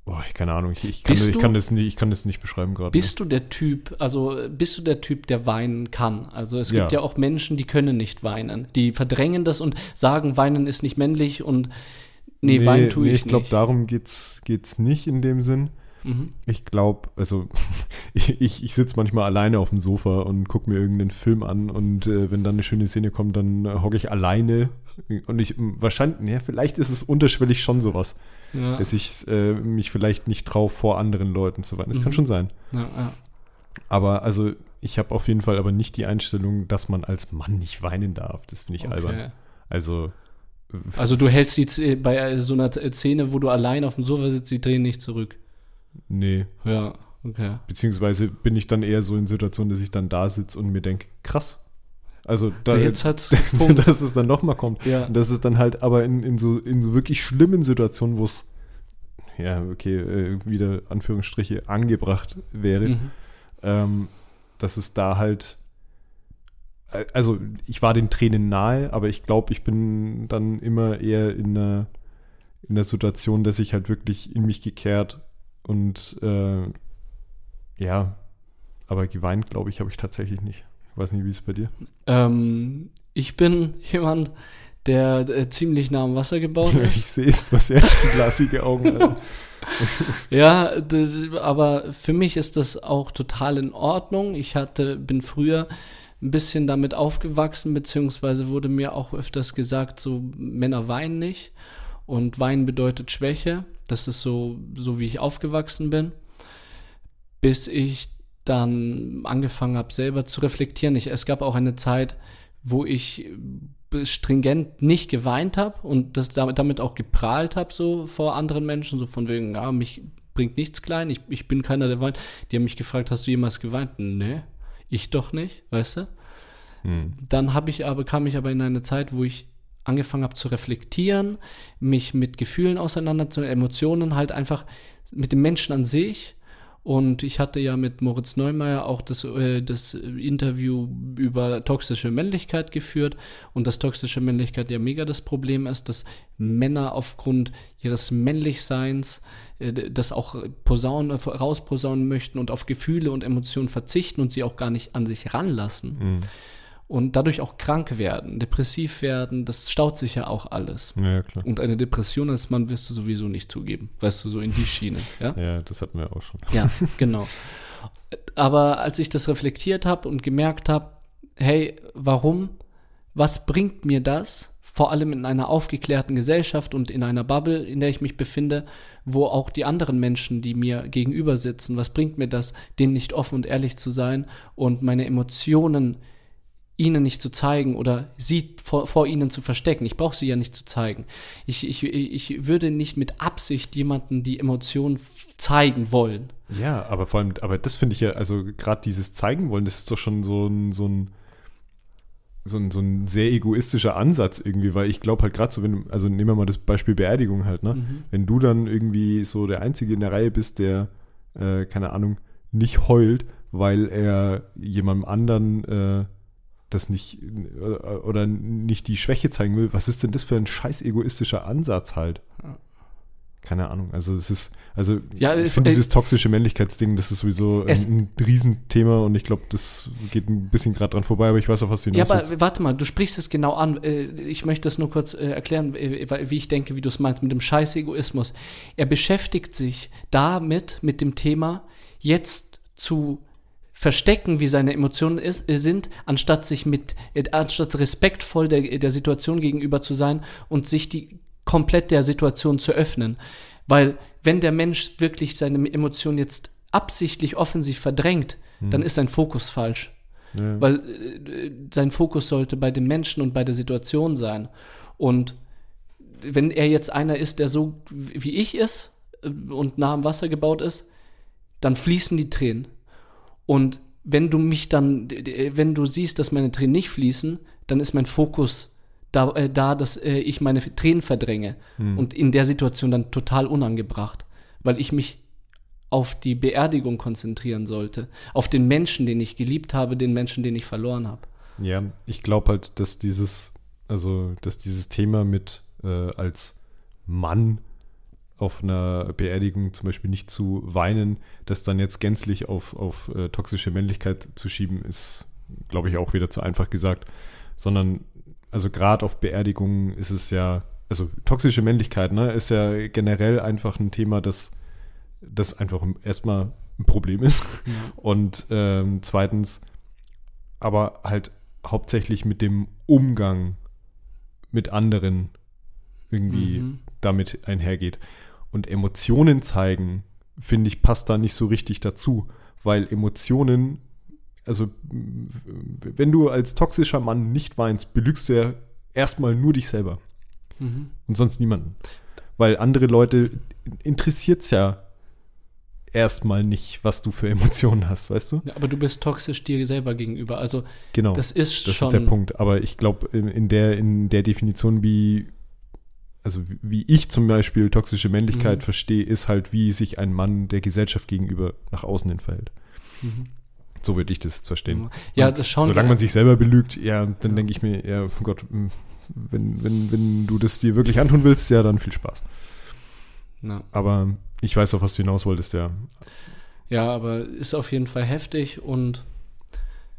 Boah, keine Ahnung, ich, ich, kann, das, ich, kann, das nicht, ich kann das nicht beschreiben gerade. Bist du der Typ, also bist du der Typ, der weinen kann? Also es gibt ja. ja auch Menschen, die können nicht weinen. Die verdrängen das und sagen, weinen ist nicht männlich und nee, nee weinen tue nee, ich, ich glaube, darum geht's, geht's nicht in dem Sinn. Mhm. Ich glaube, also *laughs* ich, ich sitze manchmal alleine auf dem Sofa und gucke mir irgendeinen Film an und äh, wenn dann eine schöne Szene kommt, dann äh, hocke ich alleine und ich wahrscheinlich, ja, vielleicht ist es unterschwellig schon sowas, ja. dass ich äh, mich vielleicht nicht traue, vor anderen Leuten zu weinen. Das mhm. kann schon sein. Ja. Aber also ich habe auf jeden Fall aber nicht die Einstellung, dass man als Mann nicht weinen darf. Das finde ich okay. albern. Also also du hältst die bei so einer Szene, wo du allein auf dem Sofa sitzt, die Tränen nicht zurück. Nee. Ja, okay. Beziehungsweise bin ich dann eher so in Situationen, dass ich dann da sitze und mir denke, krass. Also da, jetzt hat *laughs* dass es dann nochmal kommt. Ja. Und das ist dann halt aber in, in, so, in so wirklich schlimmen Situationen, wo es, ja, okay, äh, wieder Anführungsstriche angebracht wäre, mhm. ähm, dass es da halt, äh, also ich war den Tränen nahe, aber ich glaube, ich bin dann immer eher in einer, in der Situation, dass ich halt wirklich in mich gekehrt und äh, ja, aber geweint, glaube ich, habe ich tatsächlich nicht. Ich weiß nicht, wie es bei dir? Ähm, ich bin jemand, der äh, ziemlich nah am Wasser gebaut *laughs* ist. ich sehe es, was er hat glasige Augen. *laughs* Alter. Ja, das, aber für mich ist das auch total in Ordnung. Ich hatte, bin früher ein bisschen damit aufgewachsen, beziehungsweise wurde mir auch öfters gesagt, so Männer weinen nicht und weinen bedeutet Schwäche. Das ist so, so wie ich aufgewachsen bin, bis ich dann angefangen habe, selber zu reflektieren. Ich, es gab auch eine Zeit, wo ich stringent nicht geweint habe und das damit, damit auch geprahlt habe, so vor anderen Menschen, so von wegen, ja, mich bringt nichts klein, ich, ich bin keiner, der weint. Die haben mich gefragt, hast du jemals geweint? Nee, ich doch nicht, weißt du? Hm. Dann habe ich aber, kam ich aber in eine Zeit, wo ich angefangen habe zu reflektieren, mich mit Gefühlen auseinanderzusetzen, Emotionen halt einfach mit dem Menschen an sich. Und ich hatte ja mit Moritz Neumeier auch das, äh, das Interview über toxische Männlichkeit geführt und dass toxische Männlichkeit ja mega das Problem ist, dass Männer aufgrund ihres Männlichseins äh, das auch posaunen, rausposaunen möchten und auf Gefühle und Emotionen verzichten und sie auch gar nicht an sich ranlassen Hm. Und dadurch auch krank werden, depressiv werden, das staut sich ja auch alles. Ja, klar. Und eine Depression als Mann wirst du sowieso nicht zugeben, weißt du, so in die Schiene, ja? Ja, das hatten wir auch schon. Ja, *laughs* genau. Aber als ich das reflektiert habe und gemerkt habe, hey, warum, was bringt mir das? Vor allem in einer aufgeklärten Gesellschaft und in einer Bubble, in der ich mich befinde, wo auch die anderen Menschen, die mir gegenüber sitzen, was bringt mir das, denen nicht offen und ehrlich zu sein und meine Emotionen ihnen nicht zu zeigen oder sie vor, vor ihnen zu verstecken. Ich brauche sie ja nicht zu zeigen. Ich, ich, ich würde nicht mit Absicht jemanden die Emotionen zeigen wollen. Ja, aber vor allem, aber das finde ich ja, also gerade dieses Zeigen wollen, das ist doch schon so ein, so ein, so ein, so ein sehr egoistischer Ansatz irgendwie, weil ich glaube halt gerade so, wenn, also nehmen wir mal das Beispiel Beerdigung halt, ne? Mhm. Wenn du dann irgendwie so der Einzige in der Reihe bist, der, äh, keine Ahnung, nicht heult, weil er jemandem anderen äh, das nicht oder nicht die Schwäche zeigen will, was ist denn das für ein scheiß egoistischer Ansatz halt? Ja. Keine Ahnung. Also es ist, also Ja, ich finde dieses toxische Männlichkeitsding, das ist sowieso ein, Es- ein Riesenthema und ich glaube, das geht ein bisschen gerade dran vorbei, aber ich weiß auch, was du Ja, hinaus willst. aber warte mal, du sprichst es genau an. Äh, Ich möchte das nur kurz äh, erklären, äh, wie ich denke, wie du es meinst, mit dem scheiß Egoismus. Er beschäftigt sich damit, mit dem Thema, jetzt zu verstecken, wie seine Emotionen ist, äh, sind, anstatt sich mit, äh, anstatt respektvoll der, der Situation gegenüber zu sein und sich die komplett der Situation zu öffnen. Weil wenn der Mensch wirklich seine Emotionen jetzt absichtlich offensiv verdrängt, dann ist sein Fokus falsch. Ja. Weil äh, sein Fokus sollte bei dem Menschen und bei der Situation sein. Und wenn er jetzt einer ist, der so wie ich ist äh, und nah am Wasser gebaut ist, dann fließen die Tränen. Und wenn du mich dann, wenn du siehst, dass meine Tränen nicht fließen, dann ist mein Fokus da, äh, da dass äh, ich meine Tränen verdränge. Und in der Situation dann total unangebracht, weil ich mich auf die Beerdigung konzentrieren sollte, auf den Menschen, den ich geliebt habe, den Menschen, den ich verloren habe. Ja, ich glaube halt, dass dieses, also, dass dieses Thema mit äh, als Mann auf einer Beerdigung zum Beispiel nicht zu weinen, das dann jetzt gänzlich auf, auf äh, toxische Männlichkeit zu schieben, ist, glaube ich, auch wieder zu einfach gesagt. Sondern, also gerade auf Beerdigungen ist es ja, also toxische Männlichkeit, ne, ist ja generell einfach ein Thema, das, das einfach erstmal ein Problem ist. Und ähm, zweitens, aber halt hauptsächlich mit dem Umgang mit anderen irgendwie Mhm. damit einhergeht. Und Emotionen zeigen, finde ich, passt da nicht so richtig dazu, weil Emotionen, also wenn du als toxischer Mann nicht weinst, belügst du ja erstmal nur dich selber Mhm. und sonst niemanden. Weil andere Leute interessiert es ja erstmal nicht, was du für Emotionen hast, weißt du? Ja, aber du bist toxisch dir selber gegenüber. Also Genau. das ist Das schon. ist der Punkt. Aber ich glaube, in, der, in der Definition, wie, also wie- ich zum Beispiel toxische Männlichkeit Mhm. verstehe, ist halt, wie sich ein Mann der Gesellschaft gegenüber nach außen hin verhält. Mhm. So würde ich das jetzt verstehen. Ja, Und das schauen Solange wir. man sich selber belügt, ja, dann Ja. denke ich mir, ja, oh Gott, mh, wenn, wenn, wenn du das dir wirklich antun willst, ja, dann viel Spaß. Ja. Aber ich weiß, auf was du hinaus wolltest, ja. ja, aber ist auf jeden Fall heftig und.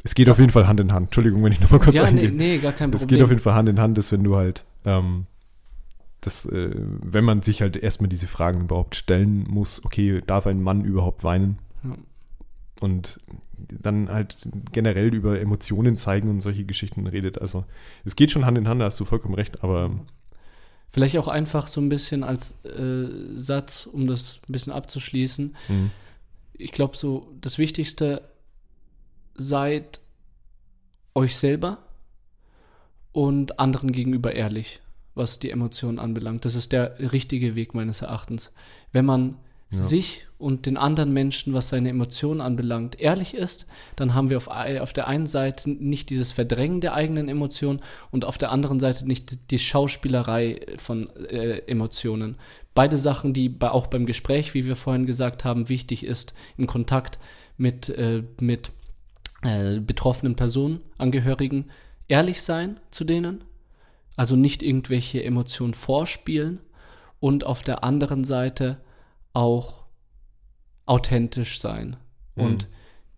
Es geht So. auf jeden Fall Hand in Hand. Entschuldigung, wenn ich nochmal kurz ja, nee, eingehe. nee, gar kein es Problem. geht auf jeden Fall Hand in Hand, dass wenn du halt Ähm, das, äh, wenn man sich halt erstmal diese Fragen überhaupt stellen muss, okay, darf ein Mann überhaupt weinen? Ja. Und dann halt generell über Emotionen zeigen und solche Geschichten redet. Also es geht schon Hand in Hand, da hast du vollkommen recht, aber Vielleicht auch einfach so ein bisschen als äh, Satz, um das ein bisschen abzuschließen. mh, Ich glaube, so das Wichtigste, seid euch selber und anderen gegenüber ehrlich, was die Emotionen anbelangt. Das ist der richtige Weg meines Erachtens. Wenn man Ja. sich und den anderen Menschen, was seine Emotionen anbelangt, ehrlich ist, dann haben wir auf, auf der einen Seite nicht dieses Verdrängen der eigenen Emotionen und auf der anderen Seite nicht die Schauspielerei von äh, Emotionen. Beide Sachen, die bei, auch beim Gespräch, wie wir vorhin gesagt haben, wichtig ist, im Kontakt mit, äh, mit äh, betroffenen Personen, Angehörigen, ehrlich sein zu denen, also nicht irgendwelche Emotionen vorspielen und auf der anderen Seite auch authentisch sein Mhm. und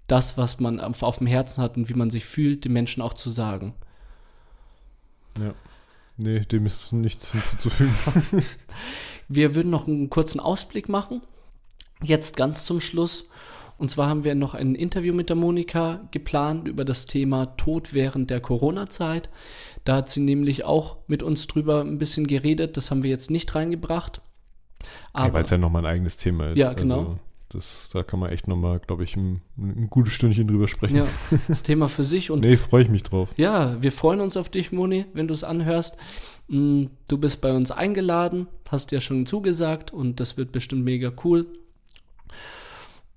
das, was man auf, auf dem Herzen hat und wie man sich fühlt, den Menschen auch zu sagen. ja. Nee, dem ist nichts hinzuzufügen. *laughs* *laughs* Wir würden noch einen kurzen Ausblick machen, jetzt ganz zum Schluss. Und zwar haben wir noch ein Interview mit der Monika geplant über das Thema Tod während der Corona-Zeit. Da hat sie nämlich auch mit uns drüber ein bisschen geredet. Das haben wir jetzt nicht reingebracht. Ja, Weil es ja nochmal ein eigenes Thema ist. Ja, genau. Also, das, da kann man echt nochmal, glaube ich, ein, ein gutes Stündchen drüber sprechen. ja, *laughs* das Thema für sich. Und Nee, freue ich mich drauf. Ja, wir freuen uns auf dich, Moni, wenn du es anhörst. Mm, Du bist bei uns eingeladen, hast ja schon zugesagt und das wird bestimmt mega cool.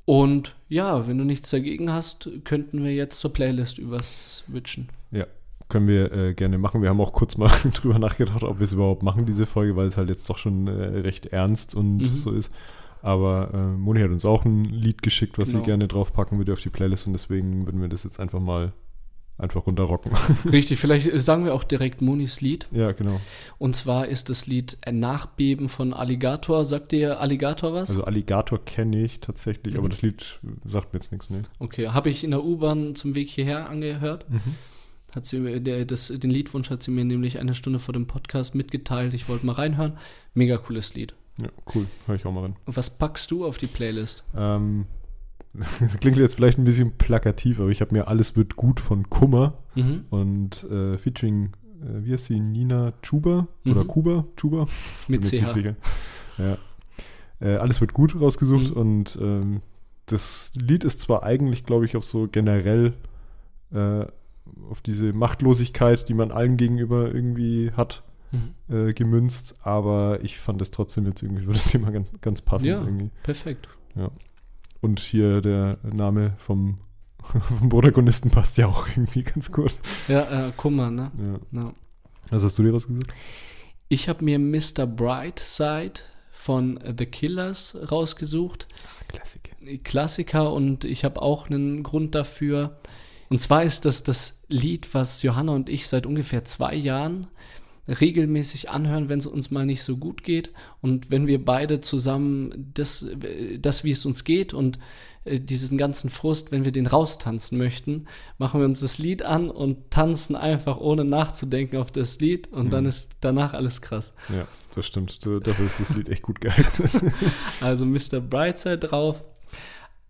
Und ja, wenn du nichts dagegen hast, könnten wir jetzt zur Playlist überswitchen. Ja, können wir äh, gerne machen. Wir haben auch kurz mal *laughs* drüber nachgedacht, ob wir es überhaupt machen, diese Folge, weil es halt jetzt doch schon äh, recht ernst und Mhm. so ist. Aber äh, Moni hat uns auch ein Lied geschickt, was Genau. sie gerne draufpacken würde auf die Playlist und deswegen würden wir das jetzt einfach mal einfach runterrocken. *laughs* Richtig, vielleicht äh, sagen wir auch direkt Monis Lied. ja, genau. Und zwar ist das Lied Ein Nachbeben von Alligator. Sagt dir Alligator was? Also Alligator kenne ich tatsächlich, Mhm. aber das Lied sagt mir jetzt nichts, ne? Okay, habe ich in der U-Bahn zum Weg hierher angehört. Hat sie mir, der, das, den Liedwunsch hat sie mir nämlich eine Stunde vor dem Podcast mitgeteilt. Ich wollte mal reinhören. Mega cooles Lied. Ja, cool. Hör ich auch mal rein. Und was packst du auf die Playlist? Ähm, *laughs* klingt jetzt vielleicht ein bisschen plakativ, aber ich habe mir Alles wird gut von Kummer Mhm. und äh, featuring, äh, wie heißt sie, Nina Chuba oder Mhm. Kuba? Chuba? *laughs* Mit Bin CH. sicher. Ja. Äh, alles wird gut rausgesucht Mhm. und ähm, das Lied ist zwar eigentlich, glaube ich, auf so generell äh, auf diese Machtlosigkeit, die man allen gegenüber irgendwie hat, Mhm. äh, gemünzt, aber ich fand es trotzdem jetzt irgendwie *laughs* für das Thema ganz, ganz passend Ja. irgendwie. Perfekt. Und hier der Name vom, *laughs* vom Protagonisten passt ja auch irgendwie ganz gut. Ja, äh, Kummer, ne? Ja. Ja. Was hast du dir rausgesucht? Ich habe mir Mr. Brightside von The Killers rausgesucht. Klassik. Klassiker und ich habe auch einen Grund dafür. Und zwar ist das das Lied, was Johanna und ich seit ungefähr zwei Jahren regelmäßig anhören, wenn es uns mal nicht so gut geht. Und wenn wir beide zusammen das, das wie es uns geht und äh, diesen ganzen Frust, wenn wir den raustanzen möchten, machen wir uns das Lied an und tanzen einfach ohne nachzudenken auf das Lied und dann Mhm. ist danach alles krass. Ja, das stimmt. Da- Dafür ist das Lied echt gut geeignet. *laughs* Also Mr. Brightside drauf.